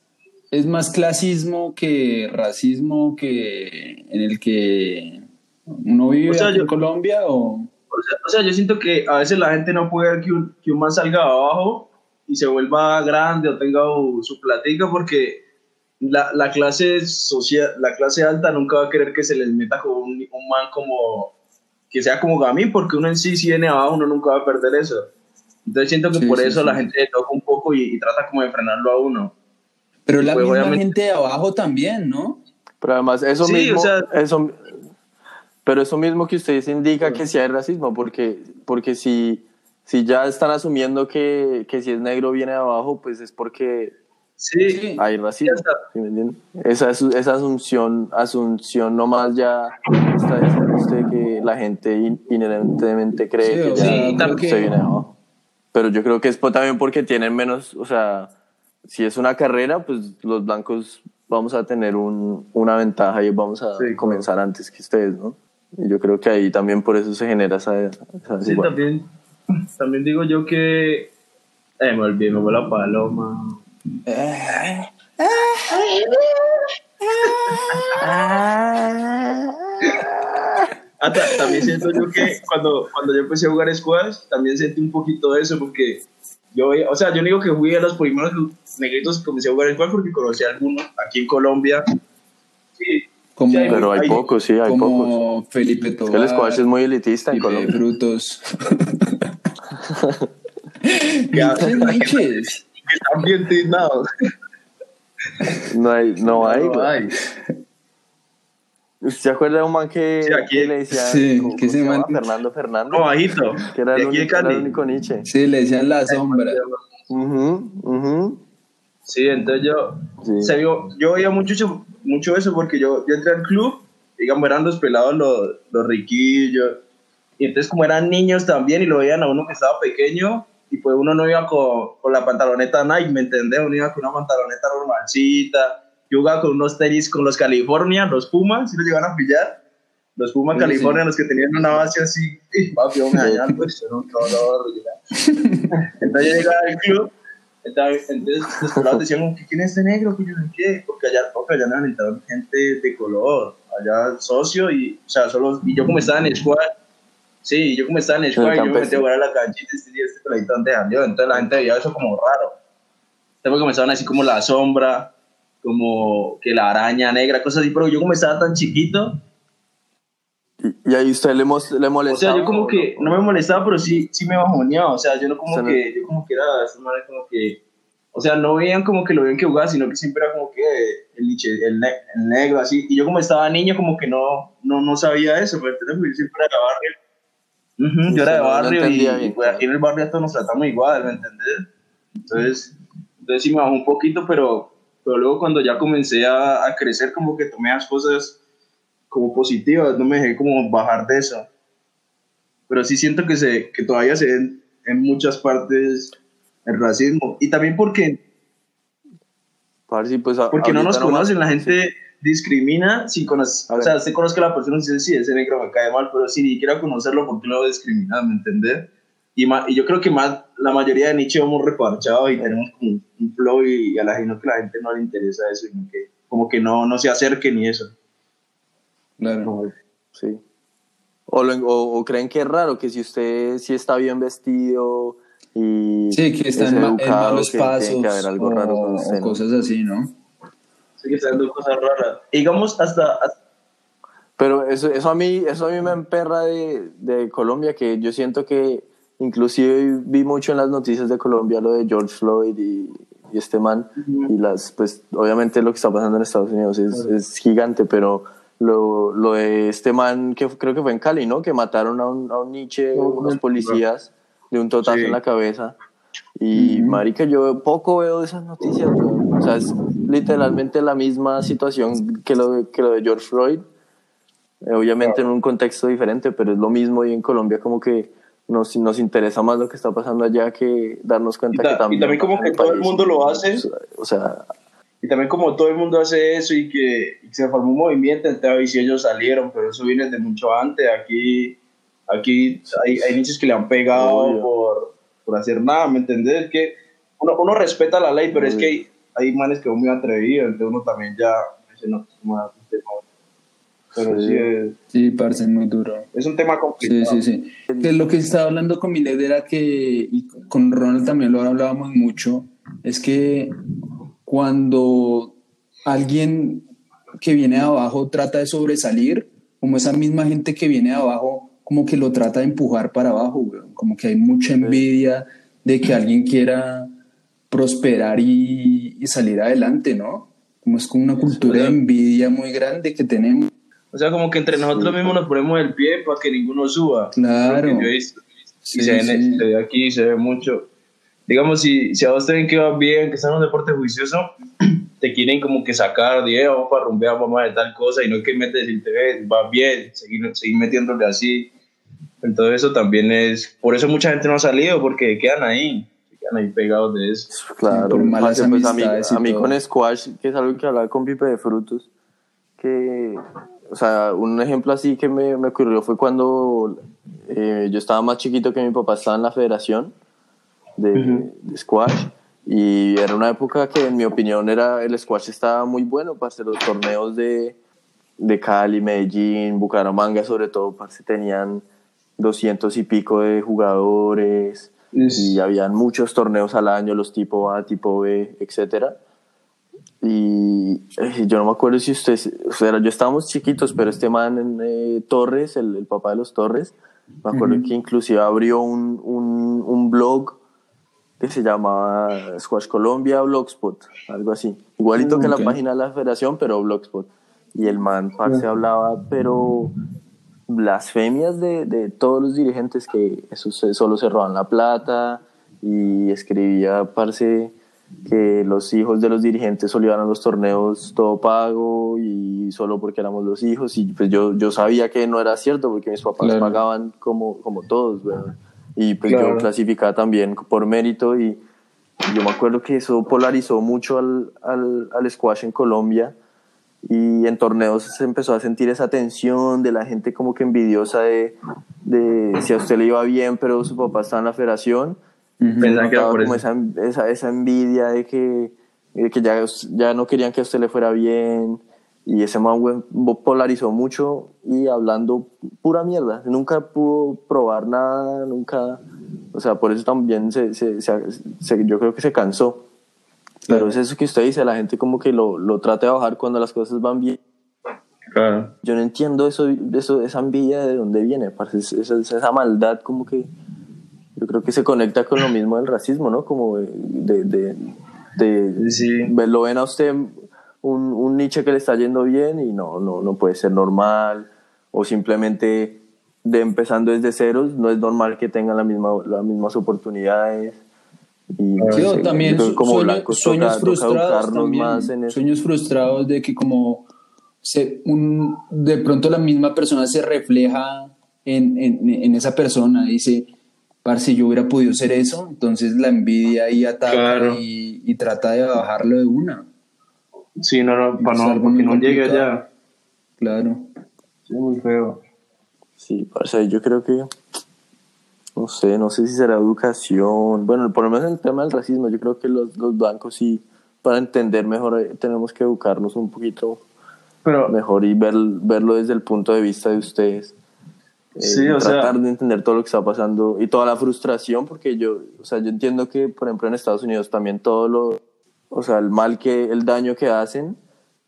es más clasismo que racismo que en el que uno vive O sea, aquí yo- en Colombia o... O sea, o sea, yo siento que a veces la gente no puede ver que un, que un man salga abajo y se vuelva grande o tenga su platica porque la, la, clase social, la clase alta nunca va a querer que se les meta con un, un man como que sea como Gamín porque uno en sí si viene abajo uno nunca va a perder eso. Entonces siento que Sí, por sí, eso sí. la gente le toca un poco y, y trata como de frenarlo a uno. Pero la Pues, misma obviamente- gente de abajo también, ¿no? Pero además, eso Sí, mismo. o sea- eso, pero eso mismo que usted dice indica que sí hay racismo, porque, porque si, si ya están asumiendo que, que si es negro viene de abajo, pues es porque Sí, Sí. hay racismo. Ya está. ¿sí me? Esa, esa asunción, asunción nomás ya está diciendo usted que la gente in- inherentemente cree Sí, que ya que- se viene abajo. Pero yo creo que es también porque tienen menos, o sea, si es una carrera, pues los blancos vamos a tener un, una ventaja y vamos a Sí, comenzar antes que ustedes, ¿no? Y yo creo que ahí también por eso se genera esa, esa sí también, también digo yo que... Eh, me olvidé, me fue la paloma. Ah, ta- también siento yo que cuando, cuando yo empecé a jugar squash, también sentí un poquito de eso, porque yo, o sea, yo digo que fui a los primeros negritos que comencé a jugar squash porque conocí a algunos aquí en Colombia. Sí, Como, Sí, hay- Pero hay hay- pocos, sí, hay pocos. como Felipe Es Tobar, que el squash es muy elitista en Colombia. Frutos. Ya. Están bien tinados. No hay, no hay. No hay. ¿Usted se acuerda de un man que, Sí, aquí- que le decía Sí, ¿cómo- que se llama? man- Fernando Fernández? No, bajito. que era el, único, era el único Nietzsche. Sí, le decían la sombra. Ujú, ujú. Sí, entonces yo, Sí. se vio- yo veía mucho, mucho eso porque yo, yo entré al club, digamos, eran los pelados, los, los riquillos, y entonces como eran niños también y lo veían a uno que estaba pequeño, y pues uno no iba con, con la pantaloneta Nike, ¿me entendés? Uno iba con una pantaloneta normalcita, yo jugaba con unos tenis, con los California, los Pumas, si los llegaban a pillar, los Pumas Sí, California, sí. los que tenían una base así, y papi, yo me dañan, pues, era un dolor, ya. Entonces yo llegaba al club, entonces, entonces los pelados decían, ¿quién es este negro? Que yo no qué, porque allá, porque allá necesitaban gente de color, allá socio, y, o sea, solo, y yo como estaba en squad, sí, yo como estaba en squad, y yo me metí a jugar a la canchita, este día este peladito antes salió, entonces la gente veía eso como raro. Después comenzaban así como la sombra, como que la araña negra, cosas así, pero yo como estaba tan chiquito, Y, y ahí usted le, le o molestaba. sea, yo como ¿o que no me molestaba, pero sí, sí me bajoneaba, o sea, yo no como O sea, no- que, yo como que era, como que, o sea, no veían como que lo veían que jugaba, sino que siempre era como que el, el, el negro, así, y yo como estaba niño, como que no, no, no sabía eso, ¿me entiendes? Porque yo siempre era barrio. Ujú, Sí, yo era de no- no barrio entendía y, bien, pues, aquí en el barrio todos nos tratamos igual, ¿me entendés? Entonces, entonces sí me bajó un poquito, pero, pero luego cuando ya comencé a, a crecer, como que tomé las cosas como positivas, no me dejé como bajar de eso. Pero sí siento que, se, que todavía se ven en muchas partes el racismo. Y también porque, Parce, pues, porque no nos conocen, la gente discrimina si conoce, A o sea, usted conozca a la persona y dice, sí, ese negro me cae mal, pero si ni quiera conocerlo, ¿por qué lo discrimina? ¿Me entendés? Y, y yo creo que más la mayoría de nicho hemos reparchado y tenemos como un, un flow y, y a la, sino que la gente no le interesa eso, sino que como que no, no se acerque ni eso. Claro. Sí. O, lo- o- o creen que es raro que si usted sí está bien vestido y Sí, que está es en, ma- en educado, malos que tiene pasos que haber algo o, raro con o usted, ¿no? cosas así, ¿no? Dos cosas raras. Digamos, hasta, hasta- Pero eso, eso a mí, eso a mí me emperra de, de Colombia, que yo siento que inclusive vi mucho en las noticias de Colombia lo de George Floyd y, y este man, y las, pues obviamente lo que está pasando en Estados Unidos es, es gigante, pero lo, lo de este man que creo que fue en Cali, ¿no? Que mataron a un, a un Nietzsche, unos policías de un totazo Sí. en la cabeza. Y marica, yo poco veo de esas noticias, weón. O sea, es literalmente la misma situación que lo que lo de George Floyd. Eh, Obviamente en un contexto diferente, pero es lo mismo y en Colombia como que nos, nos interesa más lo que está pasando allá que darnos cuenta ta- que y también... también como que todo el país. mundo lo hace. O sea, Y también como todo el mundo hace eso y que y se formó un movimiento, entonces si ellos salieron, pero eso viene de mucho antes. Aquí, aquí hay, hay nichos que le han pegado Obvio. por, por hacer nada, ¿me entendés? Que uno, uno respeta la ley, pero es que hay, manes que son muy atrevidos, entonces uno también ya dice, no, es más un tema". Pero Sí. sí, es, Sí, parce, muy duro. es un tema Sí, complicado. sí, sí. Que lo que estaba hablando con Milet era que, y con Ronald también lo hablábamos mucho, es que cuando alguien que viene de abajo trata de sobresalir, como esa misma gente que viene de abajo, como que lo trata de empujar para abajo, weón. como que hay mucha envidia de que alguien quiera prosperar y, y salir adelante, ¿no? Como es como una cultura de envidia muy grande que tenemos. O sea, como que entre nosotros mismos nos ponemos el pie para que ninguno suba. Claro. Yo he visto. Sí, y se, sí. aquí, se ve mucho. Digamos, si, si a vos te ven que vas bien, que estás en un deporte juicioso, te quieren como que sacar, de, "Eh, vamos para rumbear, vamos a tal cosa, y no es que metes decirte, ves, vas bien, seguir, seguir metiéndole así. Entonces eso también es, por eso mucha gente no ha salido, porque quedan ahí, quedan ahí pegados de eso. claro. por malas pues a mí, a mí con squash, que es algo que hablaba con Pipe de Frutos, que, o sea, un ejemplo así que me, me ocurrió fue cuando eh, yo estaba más chiquito que mi papá estaba en la federación de, de squash y era una época que en mi opinión era el squash estaba muy bueno para hacer los torneos de, de Cali, Medellín, Bucaramanga sobre todo, parce, tenían 200 y pico de jugadores y habían muchos torneos al año, los tipo A, tipo B, etcétera. Y eh, yo no me acuerdo si ustedes, o sea, yo estábamos chiquitos, pero este man eh, Torres, el, el papá de los Torres, me acuerdo que inclusive abrió un, un, un blog que se llamaba Squash Colombia Blogspot, algo así. Igualito que la página de la federación, pero Blogspot. Y el man, parce, hablaba, pero blasfemias de, de todos los dirigentes que eso se- solo se roban la plata y escribía, parce, que los hijos de los dirigentes solo iban a los torneos todo pago y solo porque éramos los hijos y pues yo, yo sabía que no era cierto porque mis papás Claro. pagaban como, como todos. Y pues Claro. yo clasificaba también por mérito y yo me acuerdo que eso polarizó mucho al, al, al squash en Colombia y en torneos se empezó a sentir esa tensión de la gente como que envidiosa de, de si a usted le iba bien pero su papá estaba en la federación. Pensaba que era notaba por como eso. esa, esa, esa envidia de que, de que ya, ya no querían que a usted le fuera bien y ese man polarizó mucho y hablando pura mierda nunca pudo probar nada nunca o sea por eso también se, se- se- se- yo creo que se cansó Pero es eso que usted dice, la gente como que lo, lo trata de bajar cuando las cosas van bien. Claro. Yo no entiendo eso, eso esa envidia de dónde viene, parce. Es- esa, esa maldad como que yo creo que se conecta con lo mismo del racismo, ¿no? Como de, de, de, Sí. lo ven a usted un, un nicho que le está yendo bien y no, no, no puede ser normal o simplemente de empezando desde ceros no es normal que tengan la misma, las mismas oportunidades. Y no sé, también yo que su- como sueño- blancos sueños frustrados también, más en sueños frustrados de que como se, un, de pronto la misma persona se refleja en, en, en esa persona y dice, parce, yo hubiera podido ser eso, entonces la envidia ahí ataca Claro. y, y trata de bajarlo de una, Sí, no, no, para no, porque no llegue allá. claro. Sí, muy feo. Sí, parce, yo creo que, no sé, no sé si será educación. Bueno, por lo menos en el tema del racismo, yo creo que los, los blancos sí, para entender mejor, eh, tenemos que educarnos un poquito Pero, mejor y ver, verlo desde el punto de vista de ustedes. Eh, Sí, o sea- tratar de entender todo lo que está pasando y toda la frustración, porque yo, o sea, yo entiendo que, por ejemplo, en Estados Unidos también todo lo, o sea, el mal que, el daño que hacen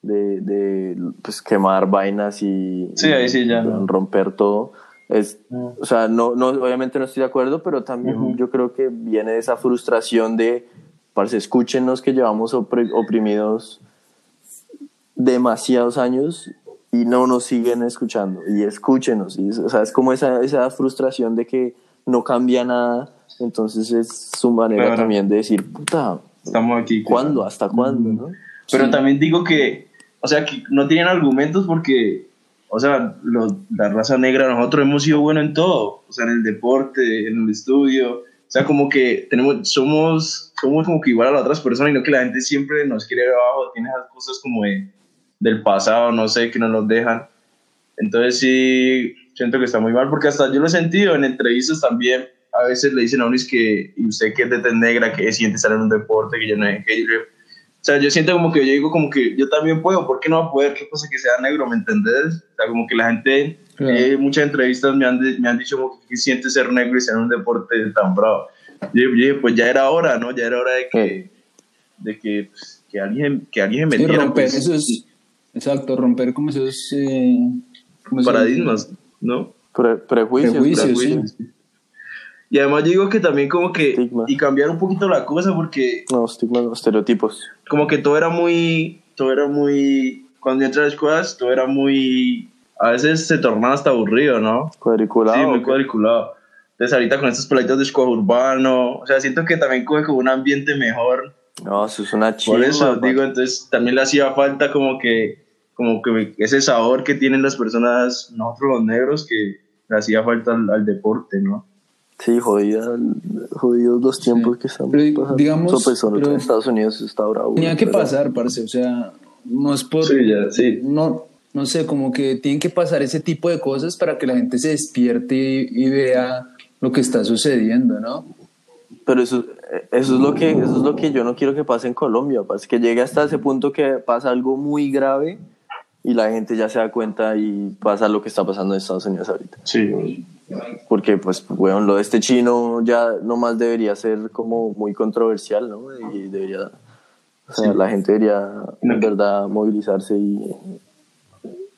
de, de pues, quemar vainas y, Sí, ahí sí ya. y romper todo. Es, o sea, no, no, obviamente no estoy de acuerdo, pero también yo creo que viene de esa frustración de, parce, escúchenos que llevamos opri- oprimidos demasiados años y no nos siguen escuchando y escúchenos y es, o sea, es como esa, esa frustración de que no cambia nada entonces es su manera Claro. también de decir puta estamos aquí. ¿cuándo? ¿hasta cuándo? ¿no? Pero también digo que, o sea, que no tienen argumentos porque, o sea, la raza negra, nosotros hemos sido buenos en todo, o sea, en el deporte, en el estudio, o sea, como que tenemos, somos, somos como que igual a las otras personas y no que la gente siempre nos quiere abajo, tiene esas cosas como de, del pasado, no sé, que no nos dejan. Entonces sí, siento que está muy mal, porque hasta yo lo he sentido en entrevistas también, a veces le dicen a uno es que, y usted que es de negra, que siente estar en un deporte, que yo no es que yo- o sea, yo siento como que yo digo como que yo también puedo, ¿por qué no va a poder? ¿Qué pasa que sea negro? ¿Me entendés? O sea, como que la gente, Claro. eh, muchas entrevistas me han, de- me han dicho como que, ¿qué siente ser negro y ser un deporte tan bravo. Yo, pues ya era hora, ¿no? Ya era hora de que, de que, pues, que alguien, que alguien me Sí, metiera romper pues, esos, exacto, romper como esos, eh, como esos- paradigmas, ¿no? Pre- prejuicios, Prejuicios, prejuicios. sí. Y además yo digo que también como que, Estigma. y cambiar un poquito la cosa porque no estigmas, no, estereotipos como que todo era muy, todo era muy, cuando yo entré a las escuelas, todo era muy, a veces se tornaba hasta aburrido, ¿no? cuadriculados sí, muy cuadriculado. Entonces ahorita con estos palitos de escuela urbano, o sea, siento que también coge como un ambiente mejor. no eso es una chimba Por eso digo, entonces también le hacía falta como que, como que ese sabor que tienen las personas, nosotros los negros, que le hacía falta al, al deporte, ¿no? Sí jodida, jodidos los tiempos que estamos Pero, pasando digamos, So, pues, pero- en Estados Unidos está bravo Tenía que pasar, parce, o sea, no es por... Sí, ya, sí. No, no sé, como que tienen que pasar ese tipo de cosas para que la gente se despierte y, y vea lo que está sucediendo, ¿no? Pero eso, eso, es lo que, eso es lo que yo no quiero que pase en Colombia, pues, que llegue hasta ese punto que pasa algo muy grave y la gente ya se da cuenta y pasa lo que está pasando en Estados Unidos ahorita. Sí. Porque, pues, weón, lo de este chino ya nomás debería ser como muy controversial, ¿no? Y debería, o sea, la gente debería en verdad movilizarse y,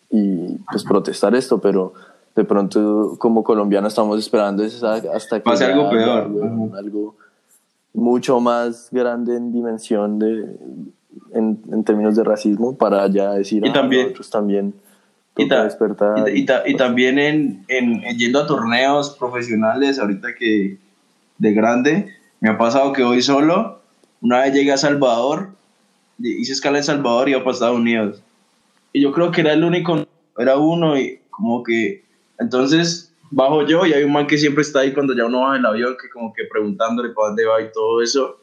y pues protestar esto, pero de pronto como colombiano estamos esperando hasta que Pase algo peor. weón, algo mucho más grande en dimensión de en, en términos de racismo para ya decir Y "Ah, también- nosotros también Y, ta- despertar y, ta- y también en, en- en yendo a torneos profesionales, ahorita que de grande, me ha pasado que voy solo. Una vez llegué a Salvador, hice escala en Salvador y iba para Estados Unidos. Y yo creo que era el único, era uno y como que, entonces bajo yo y hay un man que siempre está ahí cuando ya uno va en el avión, que como que preguntándole para dónde va y todo eso.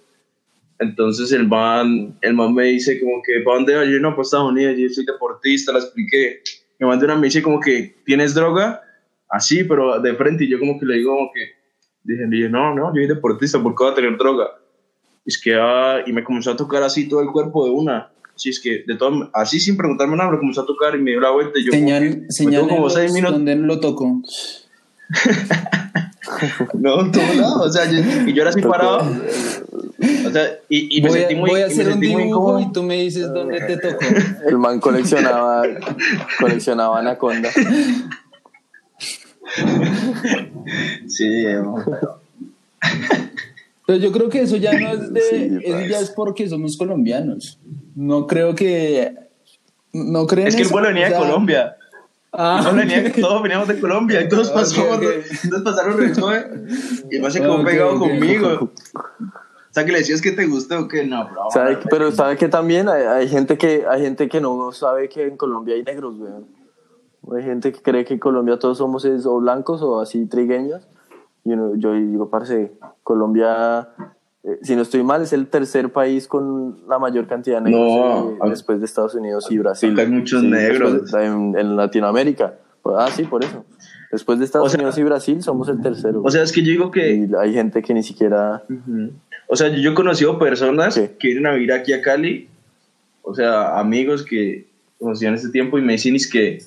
Entonces el man, el man me dice como que, ¿para dónde va? Yo no, para Estados Unidos, yo soy deportista, le expliqué. Me mandó una me dice como que, ¿tienes droga? Así, pero de frente y yo como que le digo como que, dije, dije, no, no, yo soy deportista, ¿por qué voy a tener droga? Y es que, ah, y me comenzó a tocar así todo el cuerpo de una. Así es que, de todo, así sin preguntarme nada, me comenzó a tocar y me dio la vuelta y yo como Señal, tuvo señal como seis minutos donde lo tocó. No, en todo lado. O sea, yo, y yo era así parado. O sea, y, y me Voy a, sentí muy. voy a y me hacer un sentí muy dibujo incómodo. y tú me dices dónde te tocó. El man coleccionaba, coleccionaba anaconda. Sí. Pero yo creo que eso ya no es de, Sí, eso ya parce. es porque somos colombianos. No creo que, no creen Es que el eso, vuelo venía o de sea, Ah, No venía, todos veníamos de Colombia y todos pasamos, ok. todos pasaron resumen y no se quedó Ok, pegado conmigo. O sea, que le decías que te gustó o que no, bro. ¿Sabe que- pero sabe que también hay, hay gente que hay gente que no sabe que en Colombia hay negros, weón. Hay gente que cree que en Colombia todos somos es o blancos o así trigueños. Y uno- yo digo, parce, Colombia, eh, si no estoy mal, es el tercer país con la mayor cantidad de negros No, eh, acá- después de Estados Unidos y Brasil. hay muchos Sí, negros. de- en, en Latinoamérica. Ah, sí, por eso. Después de Estados O sea- Unidos y Brasil somos el tercero. O sea, es que yo digo que. y hay gente que ni siquiera... O sea, yo, he conocido personas ¿Qué? que vienen a vivir aquí a Cali, o sea, amigos que conocían ese tiempo y me dicen es que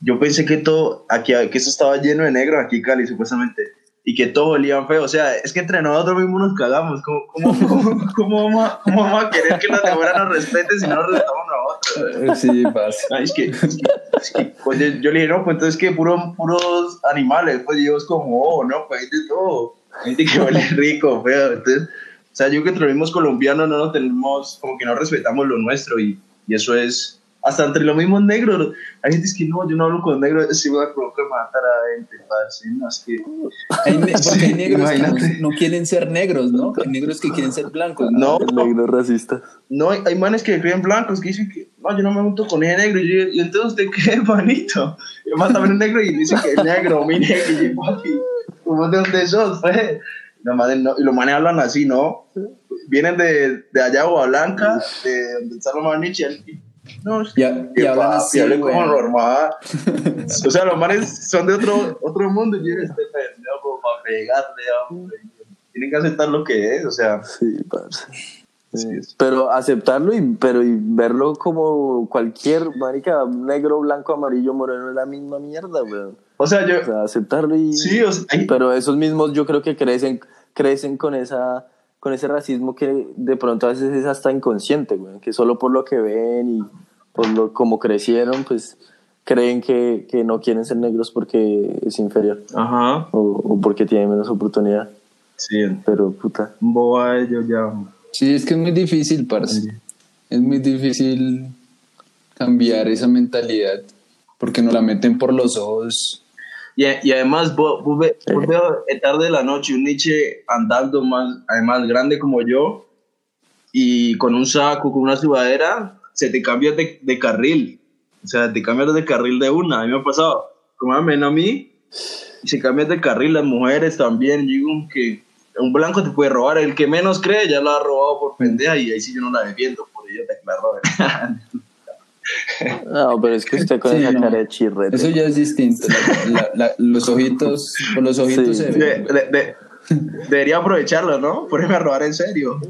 yo pensé que todo, aquí, que eso estaba lleno de negros aquí en Cali, supuestamente, y que todos olían feo. O sea, es que entre nosotros mismos nos cagamos. ¿Cómo, cómo, cómo, cómo vamos, a, cómo vamos a querer que de afuera nos respeten si no nos respetamos nosotros? Sí, parce. Ay, es que, es que, es que cuando yo le dije, no, pues entonces que puro, puros animales, pues yo es como, oh, no, pues hay de todo. Gente que huele rico, feo. Entonces, o sea, yo que entre los mismos colombianos no nos tenemos, como que no respetamos lo nuestro y, y eso es, hasta entre los mismos negros. Hay gente que no, yo no hablo con negros, si voy a provocar matar a gente, parce. No, es que, Hay ne- porque hay negros que no, no quieren ser negros, ¿no? Hay negros que quieren ser blancos. ¿no? no, Negros racistas. no, hay, hay manes que creen blancos que dicen que, no, yo no me junto con ese negro. Y, yo, y entonces, ¿usted qué manito? Yo más también un negro y dice que es negro, mi negro. Y yo, papi, ¿cómo de dónde sos? Manes no- y los manes hablan así, ¿no? Vienen de, de allá, Agua Blanca, de donde está los manes y no, es Y, que a- y hablan así, güey. como normal. o sea, los manes son de otro, otro mundo y yo este pendejo como para pegarle, hombre. Tienen que aceptar lo que es, o sea. Sí, parce. Sí, Pero aceptarlo y, pero y verlo como cualquier marica, negro, blanco, amarillo, moreno, es la misma mierda, weón. O sea, yo. O sea, aceptarlo y... Sí, o sea, hay- Pero esos mismos yo creo que crecen, crecen con esa con ese racismo que de pronto a veces es hasta inconsciente, weón, que solo por lo que ven y por lo como crecieron, pues creen que, que no quieren ser negros porque es inferior Ajá. o, o porque tienen menos oportunidad. Sí, Pero puta, un boba ellos ya. Sí, es que es muy difícil, parce. Es muy difícil cambiar esa mentalidad porque nos la meten por los ojos. Y, y además, vos, vos ve- vos veo tarde de la noche un Nietzsche andando más, además grande como yo y con un saco, con una sudadera, se te cambia de, de carril. O sea, te cambias de carril de una. A mí me ha pasado. Como a mí y se cambian de carril las mujeres también. Yo digo que un blanco te puede robar. El que menos cree ya lo ha robado por pendeja y ahí sí yo no la defiendo por ella te la roben. no, pero es que usted con Sí, esa no. cara de chirrete. Eso ya es distinto. La- la- la- los ojitos, por los ojitos Sí. se De- ven. de- de- debería aprovecharlo, ¿no? Ponerme a robar en serio.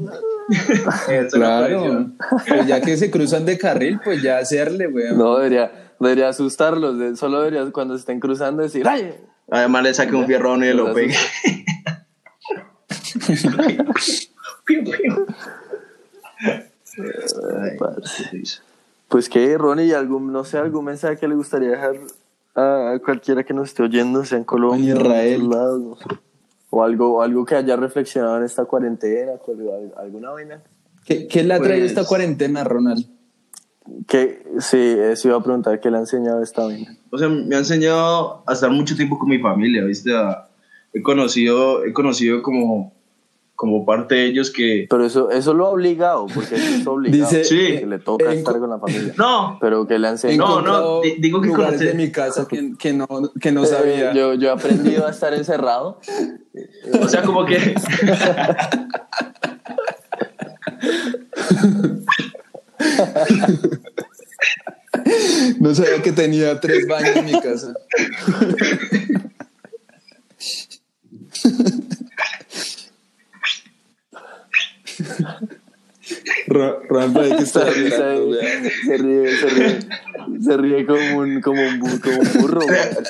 Claro. Pues ya que se cruzan de carril, pues ya hacerle, weón. No, debería, debería asustarlos. Solo debería cuando se estén cruzando decir, ¡ay! Además le saque un fierrón y lo pegue. Pues que, Ronnie, algún, no sé, algún mensaje que le gustaría dejar a, a cualquiera que nos esté oyendo, sea en Colombia, En Israel. en o algo, algo que haya reflexionado en esta cuarentena, alguna vaina. ¿Qué, qué le ha traído Pues- esta cuarentena, Ronald? Que sí, eso iba a preguntar, ¿qué le ha enseñado esta vaina? O sea, me ha enseñado a estar mucho tiempo con mi familia, ¿viste? A- he conocido, he conocido como, como parte de ellos que... Pero eso, eso lo ha obligado, porque eso es obligado. Dice- Sí. que le toca en- estar con la familia. No, Pero que le ha He enseñado. No, no, digo que conocí- de mi casa que, que no, que no Eh, sabía. yo, yo he aprendido a estar encerrado. o sea, como que... No sabía que tenía tres baños en mi casa. Ronald, hay que estar Se ríe, mirando, se ríe, se ríe, se ríe como un, como un, como un burro.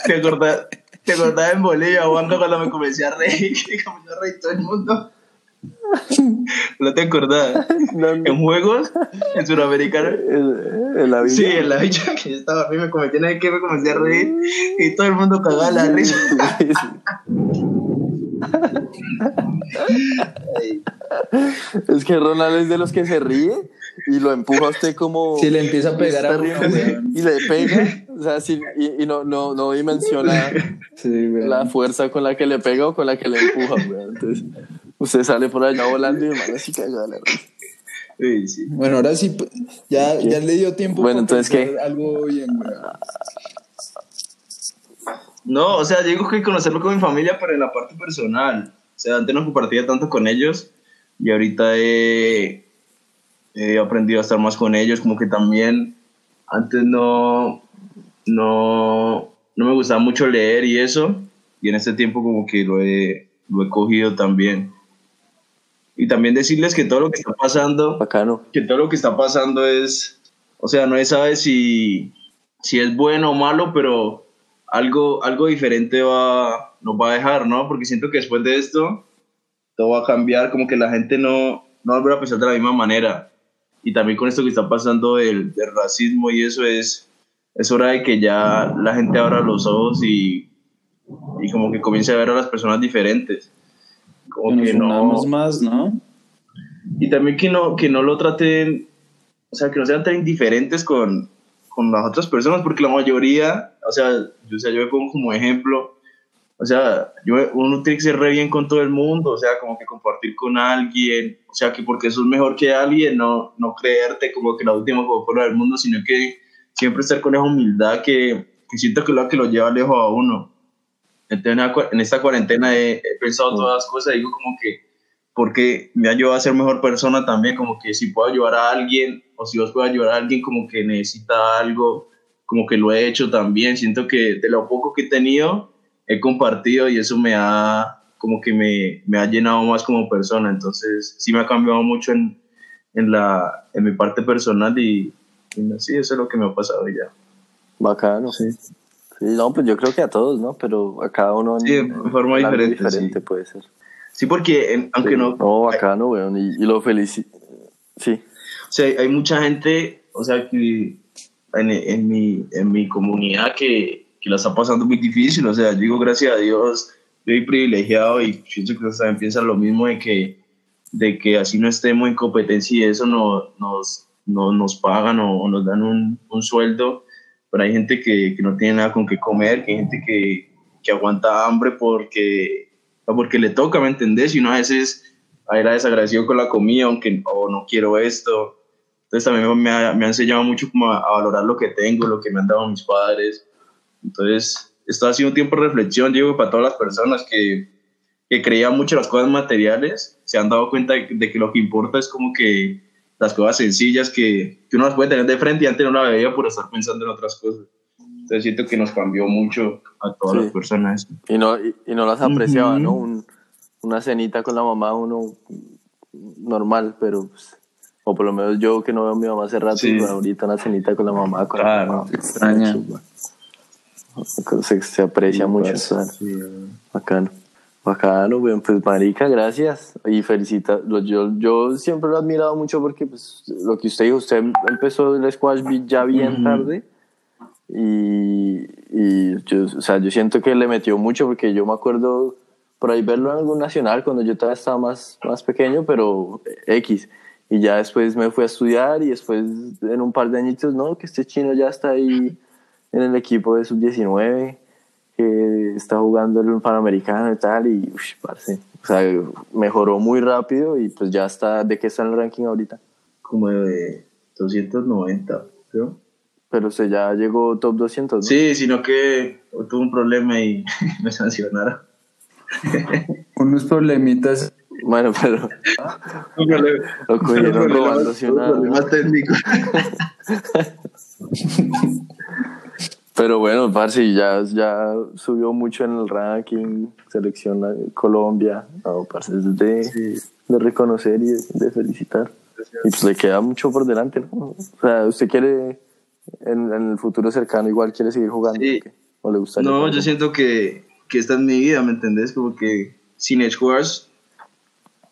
¿Te acordás, te ¿Te acordás en Bolivia, Juanca, cuando me comencé a reír? Que comenzó a reír todo el mundo. ¿No te acordás? No, no. En juegos, en Suramericano. En, la vida. Sí, en la villa que yo estaba arriba, me comenté una vez que me comencé a reír y todo el mundo cagaba la risa. Es que Ronald es de los que se ríe y lo empuja a usted como. Si le empieza a pegar a uno, y le pega. O sea, sí, y, y no, no, no dimensiona Sí, la fuerza con la que le pega o con la que le empuja, weón. Entonces, usted sale por allá volando y hermano así caga la risa. Sí, sí. Bueno, ahora sí, ya, ya le dio tiempo Bueno, entonces, ¿qué? algo bien. No, o sea, digo que conocerlo con mi familia, pero en la parte personal. O sea, antes no compartía tanto con ellos y ahorita he, he aprendido a estar más con ellos. Como que también antes no, no, no me gustaba mucho leer y eso. Y en este tiempo como que lo he, lo he cogido también. Y también decirles que todo lo que está pasando Bacano. que todo lo que está pasando es, o sea, no se sabe si, si es bueno o malo, pero algo, algo diferente va, nos va a dejar, ¿no? Porque siento que después de esto, todo va a cambiar, como que la gente no, no va a pensar de la misma manera. Y también con esto que está pasando del, del racismo y eso es, es hora de que ya la gente abra los ojos y, y como que comience a ver a las personas diferentes. Como Que que nos no, más, ¿no? y también que no, que no lo traten, o sea, que no sean tan indiferentes con, con las otras personas, porque la mayoría, o sea, yo, o sea, yo me pongo como ejemplo, o sea, yo, uno tiene que ser re bien con todo el mundo, o sea, como que compartir con alguien, o sea, que porque sos mejor que alguien, no, no creerte como que la última Coca-Cola del mundo, sino que siempre estar con esa humildad que, que siento que es lo que lo lleva lejos a uno. Entonces, en esta cuarentena he, he pensado todas las cosas, digo como que, porque me ha ayudado a ser mejor persona también, como que si puedo ayudar a alguien, o si vos puedes ayudar a alguien como que necesita algo, como que lo he hecho también, siento que de lo poco que he tenido, he compartido y eso me ha, como que me, me ha llenado más como persona, entonces sí me ha cambiado mucho en, en, la, en mi parte personal y, y sí, eso es lo que me ha pasado ya. Bacano. Sí. No, pues yo creo que a todos, ¿no? Pero a cada uno en, Sí, de forma en diferente, diferente sí. puede ser. Sí, porque en- aunque Sí. no, No, bacano, weón. Y, y lo felicito. Sí. O sea, hay- hay mucha gente, o sea, que en, en mi, en mi comunidad que, que la está pasando muy difícil. O sea, yo digo, gracias a Dios, soy privilegiado y pienso que también piensan lo mismo de que, de que así no estemos en competencia y eso no, nos, no, nos pagan o, o nos dan un, un sueldo. Pero hay gente que, que no tiene nada con qué comer, que hay gente que, que aguanta hambre porque, porque le toca, ¿me entendés? Y uno a veces era desagradecido con la comida, aunque o no quiero esto. Entonces también me ha, me ha enseñado mucho como a, a valorar lo que tengo, lo que me han dado mis padres. Entonces, esto ha sido un tiempo de reflexión, digo, para todas las personas que, que creían mucho en las cosas materiales, se han dado cuenta de, de que lo que importa es como que las cosas sencillas que, que uno las puede tener de frente y antes no la veía por estar pensando en otras cosas. Entonces siento que nos cambió mucho a todas Sí. las personas. Y no, y, y no las apreciaba, Ujú. ¿no? Un- una cenita con la mamá, uno normal, pero. pues, o por lo menos yo que no veo a mi mamá hace rato, Sí. pues, ahorita una cenita con la mamá. Con Claro, la mamá. extraña. Se, se aprecia Sí, mucho. pues, claro. Bacano. Bacano, weón. Pues, marica, gracias. Y felicita. Yo, yo siempre lo he admirado mucho porque, pues, lo que usted dijo, usted empezó el squash ya bien Ujú. tarde. Y, y yo, o sea, yo siento que le metió mucho porque yo me acuerdo por ahí verlo en algún nacional cuando yo todavía estaba más, más pequeño, pero X. Y ya después me fui a estudiar y después en un par de añitos, no, que este chino ya está ahí en el equipo de sub-19, que está jugando el Panamericano y tal, y uff, parce, o sea, mejoró muy rápido y pues ya está, ¿de qué está en el ranking ahorita? Como de 290, creo. Pero usted ya llegó top 200, ¿no? Sí, sino que tuve un problema y me sancionaron. Unos problemitas. Bueno, pero Un problema, lo cogieron un problema- robándose un una... Pero bueno, parce, ya, ya subió mucho en el ranking, selección Colombia. No, parce, es de, de reconocer y de, de felicitar. Y pues le queda mucho por delante, ¿no? O sea, ¿usted quiere, en, en el futuro cercano, igual quiere seguir jugando? Sí. ¿o? ¿O le gustaría? No, yo siento que, que esta es mi vida, ¿me entendés? Como que sin Edge Wars,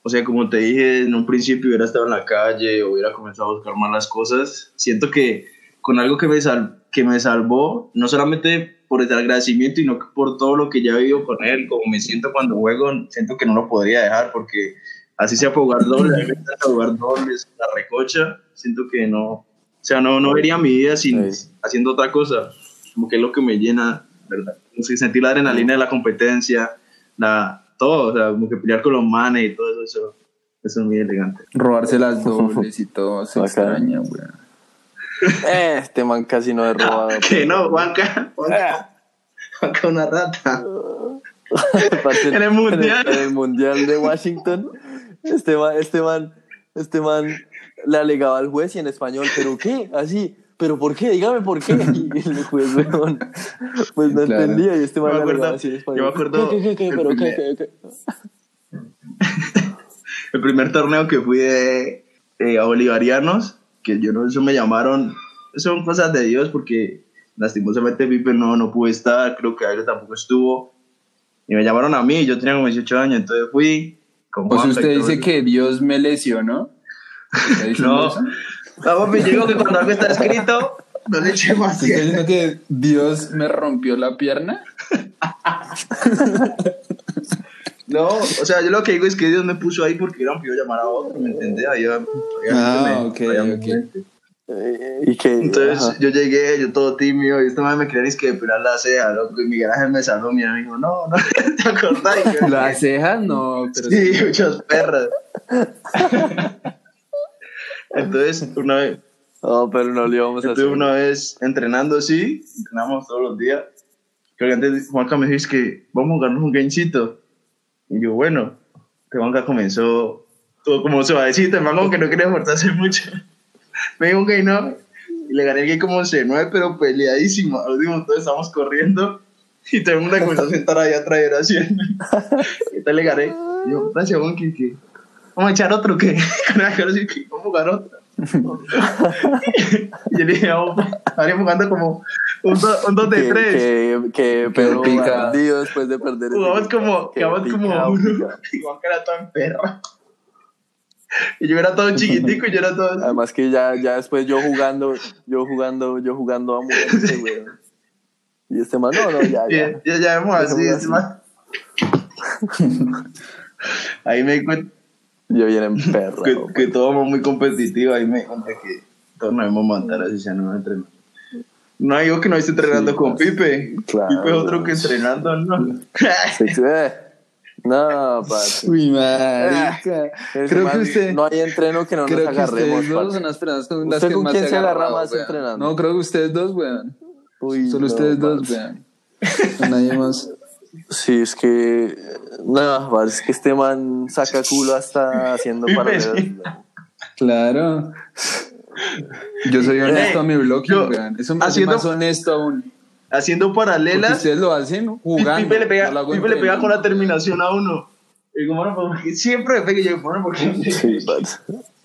o sea, como te dije en un principio, hubiera estado en la calle, hubiera comenzado a buscar malas cosas. Siento que con algo que me, sal que me salvó, no solamente por el agradecimiento, sino por todo lo que ya he vivido con él, como me siento cuando juego, siento que no lo podría dejar, porque así sea para jugar dobles, jugar dobles, la recocha, siento que no, o sea, no, no vería mi vida sin haciendo otra cosa, como que es lo que me llena, ¿verdad? Sentir la adrenalina de la competencia, la, todo, o sea, como que pelear con los manes y todo eso, eso, es muy elegante. Robarse las dobles y todo, se extraña, weón. Eh, este man casi no es robado. que no, Juanca, Juanca, Juanca una rata. en el mundial. En el, mundial de Washington, este man, este man, este man le alegaba al juez y en español, ¿pero qué? Así, ¿pero por qué? Dígame por qué. Y el juez, weón, pues no entendía y este man le alegaba así en español. Yo me acuerdo. ¿Qué, qué, qué, pero qué, qué, qué? el primer torneo que fui de, a Bolivarianos, que yo no, eso me llamaron, son cosas de Dios porque lastimosamente Pipe no, no pude estar, creo que Aire tampoco estuvo, y me llamaron a mí, yo tenía como 18 años, entonces fui. Con pues usted dice que Dios me lesionó. no, vamos, me digo que cuando algo está escrito, no le eché más. ¿Está diciendo que Dios me rompió la pierna? No, o sea, yo lo que digo es que Dios me puso ahí porque era un llamar a otro, ¿me entendés? Ahí, ah, ok, ok. ¿Y que, Entonces yo llegué, yo todo tímido, y este man me quería es que depilar la ceja, loco, y mi garaje me saludó, mi amigo, no, no, ¿te acordás? La ceja no, pero... Sí, sí. muchas perras. Entonces, una vez... No, pero no le íbamos a hacer. una vez entrenando, sí, entrenamos todos los días. Creo que antes Juanca me dijo que vamos a jugarnos un gamecito. Y yo, bueno, que Juanca comenzó todo como suavecito, el man como que no quería esforzarse mucho me dijo gay no, y le gané el gay como 11-9, pero peleadísimo. Al último, todos estamos corriendo y todo el mundo comenzó a sentar ahí atrás haciendo. Y tal le gané. Y yo, gracias, Juan, que, vamos a echar otro que, vamos a jugar otro. y yo le dije, vamos, estaríamos jugando como un 2 de 3. Que, que, pero pica. después de perder. Jugamos como, jugamos como uno. Y Juan que era todo en perra. Y yo era todo chiquitico y yo era todo. Además que ya, ya después yo jugando, yo jugando, yo jugando a muerte, güey. Y este man, no, no, ya, ya. Ya, ya vemos así, este man. Ahí me di cuenta. Yo bien en perra. Que, que todo muy competitivo, ahí me di cuenta que todos nos debemos matar así, ya no entreno. No digo que no esté entrenando con Pipe. Claro. Pipe es otro que entrenando, ¿no? Sí, sí. No, parce. Uy, marica. creo que usted. No hay entreno que no nos agarremos. Ustedes dos son las personas con las que con más quién se se agarra más entrenando? No, creo que ustedes dos, weón. Uy, Solo no, ustedes dos, weón. Nadie más. Sí, es que. No, parce, es que este man saca culo hasta haciendo paralelas. sí. Claro. Yo soy honesto a mi blog. Eso me hace haciendo- más honesto aún. Haciendo Porque paralelas. ustedes lo hacen jugando. Pipe le pega, Pipe le pega con la terminación a uno. Y como, bueno, pues, porque siempre me pega y yo, bueno, porque. Sí.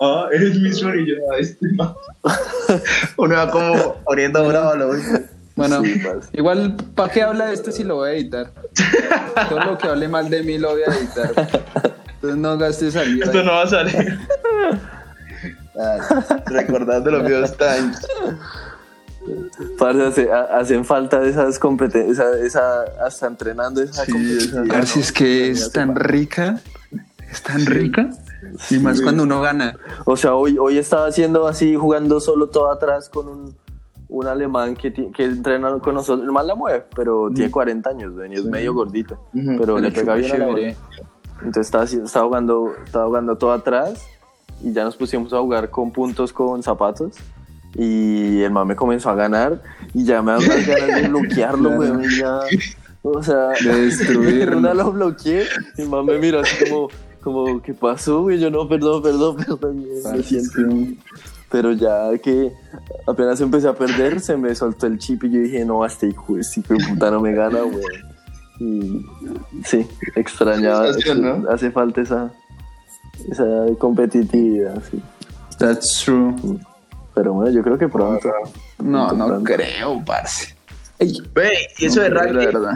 Ah, eres mi sueño y yo, ah, este. Uno va como orientado bravo lo Bueno, Sí, igual, ¿para qué habla de esto si lo voy a editar? Todo lo que hable mal de mí lo voy a editar. Entonces no gastes saliva. Esto no va a salir. Recordando los viejos times. Parce, hace- ha- hacen falta esas competencias, esa, esa, hasta entrenando esa competencia. Parce, es que es tan rica, es tan rica, y más cuando uno gana. O sea, hoy, hoy estaba haciendo así, jugando solo todo atrás con un, un alemán que, que entrena con nosotros. El man la mueve, pero tiene 40 años, güey, y es medio gordito. Pero le pega bien a la. Entonces estaba, estaba, jugando, estaba jugando todo atrás y ya nos pusimos a jugar con puntos con zapatos. Y el man me comenzó a ganar y ya me dan ganas de bloquearlo, güey. y ya, o sea, De destruirlo. una lo bloqueé y el man me miró así como, como ¿qué pasó, güey? Yo no, perdón, perdón, perdón, lo siento. Pero ya que apenas empecé a perder, se me soltó el chip y yo dije, no, este hijo, de puta no me gana, güey. Y sí, extrañaba, ¿no? hace falta esa, esa competitividad, sí. That's true. Pero bueno, yo creo que pronto. No, no Pronto. creo, parce. Ey, Ve, y eso de no la verdad.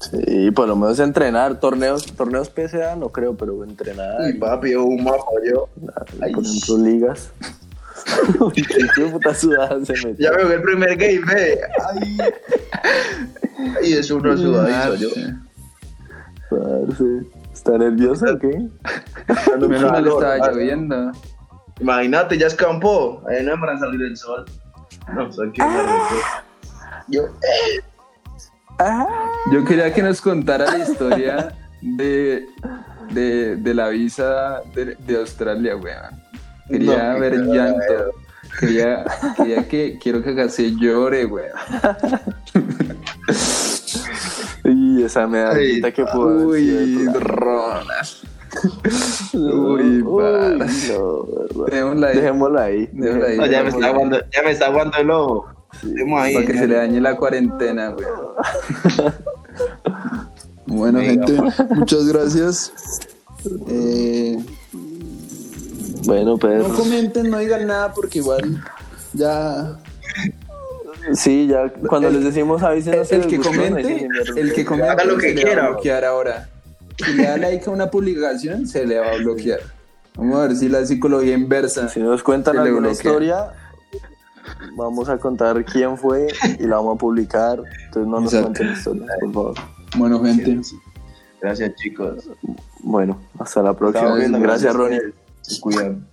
Sí, por lo menos entrenar. Torneos, torneos PSA no creo, pero entrenar. Ay, papi, un mapa, yo. Ay, por ejemplo, ligas. Qué puta sudada se metió. Ya me jugué el primer game, ve. Ay. Ay, es uno sudadizo, yo. Parce, ¿Está nervioso o qué? Menos mal estaba lloviendo. Imagínate, ya escampó. Ahí no es para salir el sol. No, sé qué me arrepiento. Yo, Yo quería que nos contara la historia de, de, de la visa de, de Australia, weón. Quería No, ver qué llanto. Quería, quería que, quiero que casi llore, weón. Y esa medallita Ay, que pudo Uy, pronto. Uy, Uy, parce. no, verdad. Dejémosla ahí. Dejémosla ahí. Dejémosla ahí. no, ya, me está aguando, ya me está aguando el ojo. Ahí. Para que se le dañe la cuarentena, weón. Bueno, gente, muchas gracias. Eh, Bueno, no Pedro. comenten, no digan nada porque igual ya Sí, ya cuando les decimos avísenos si el que comente, el que comente Haga lo que se le va quiera. a bloquear ahora. Si le da like a una publicación, se le va a bloquear. Vamos a ver si la psicología inversa. Si nos cuentan alguna historia, vamos a contar quién fue y la vamos a publicar. Entonces no nos Exacto. cuenten historias, por favor. Bueno, gente. Gracias, chicos. Bueno, hasta la próxima. Gracias, Ronnie. Se cuidan.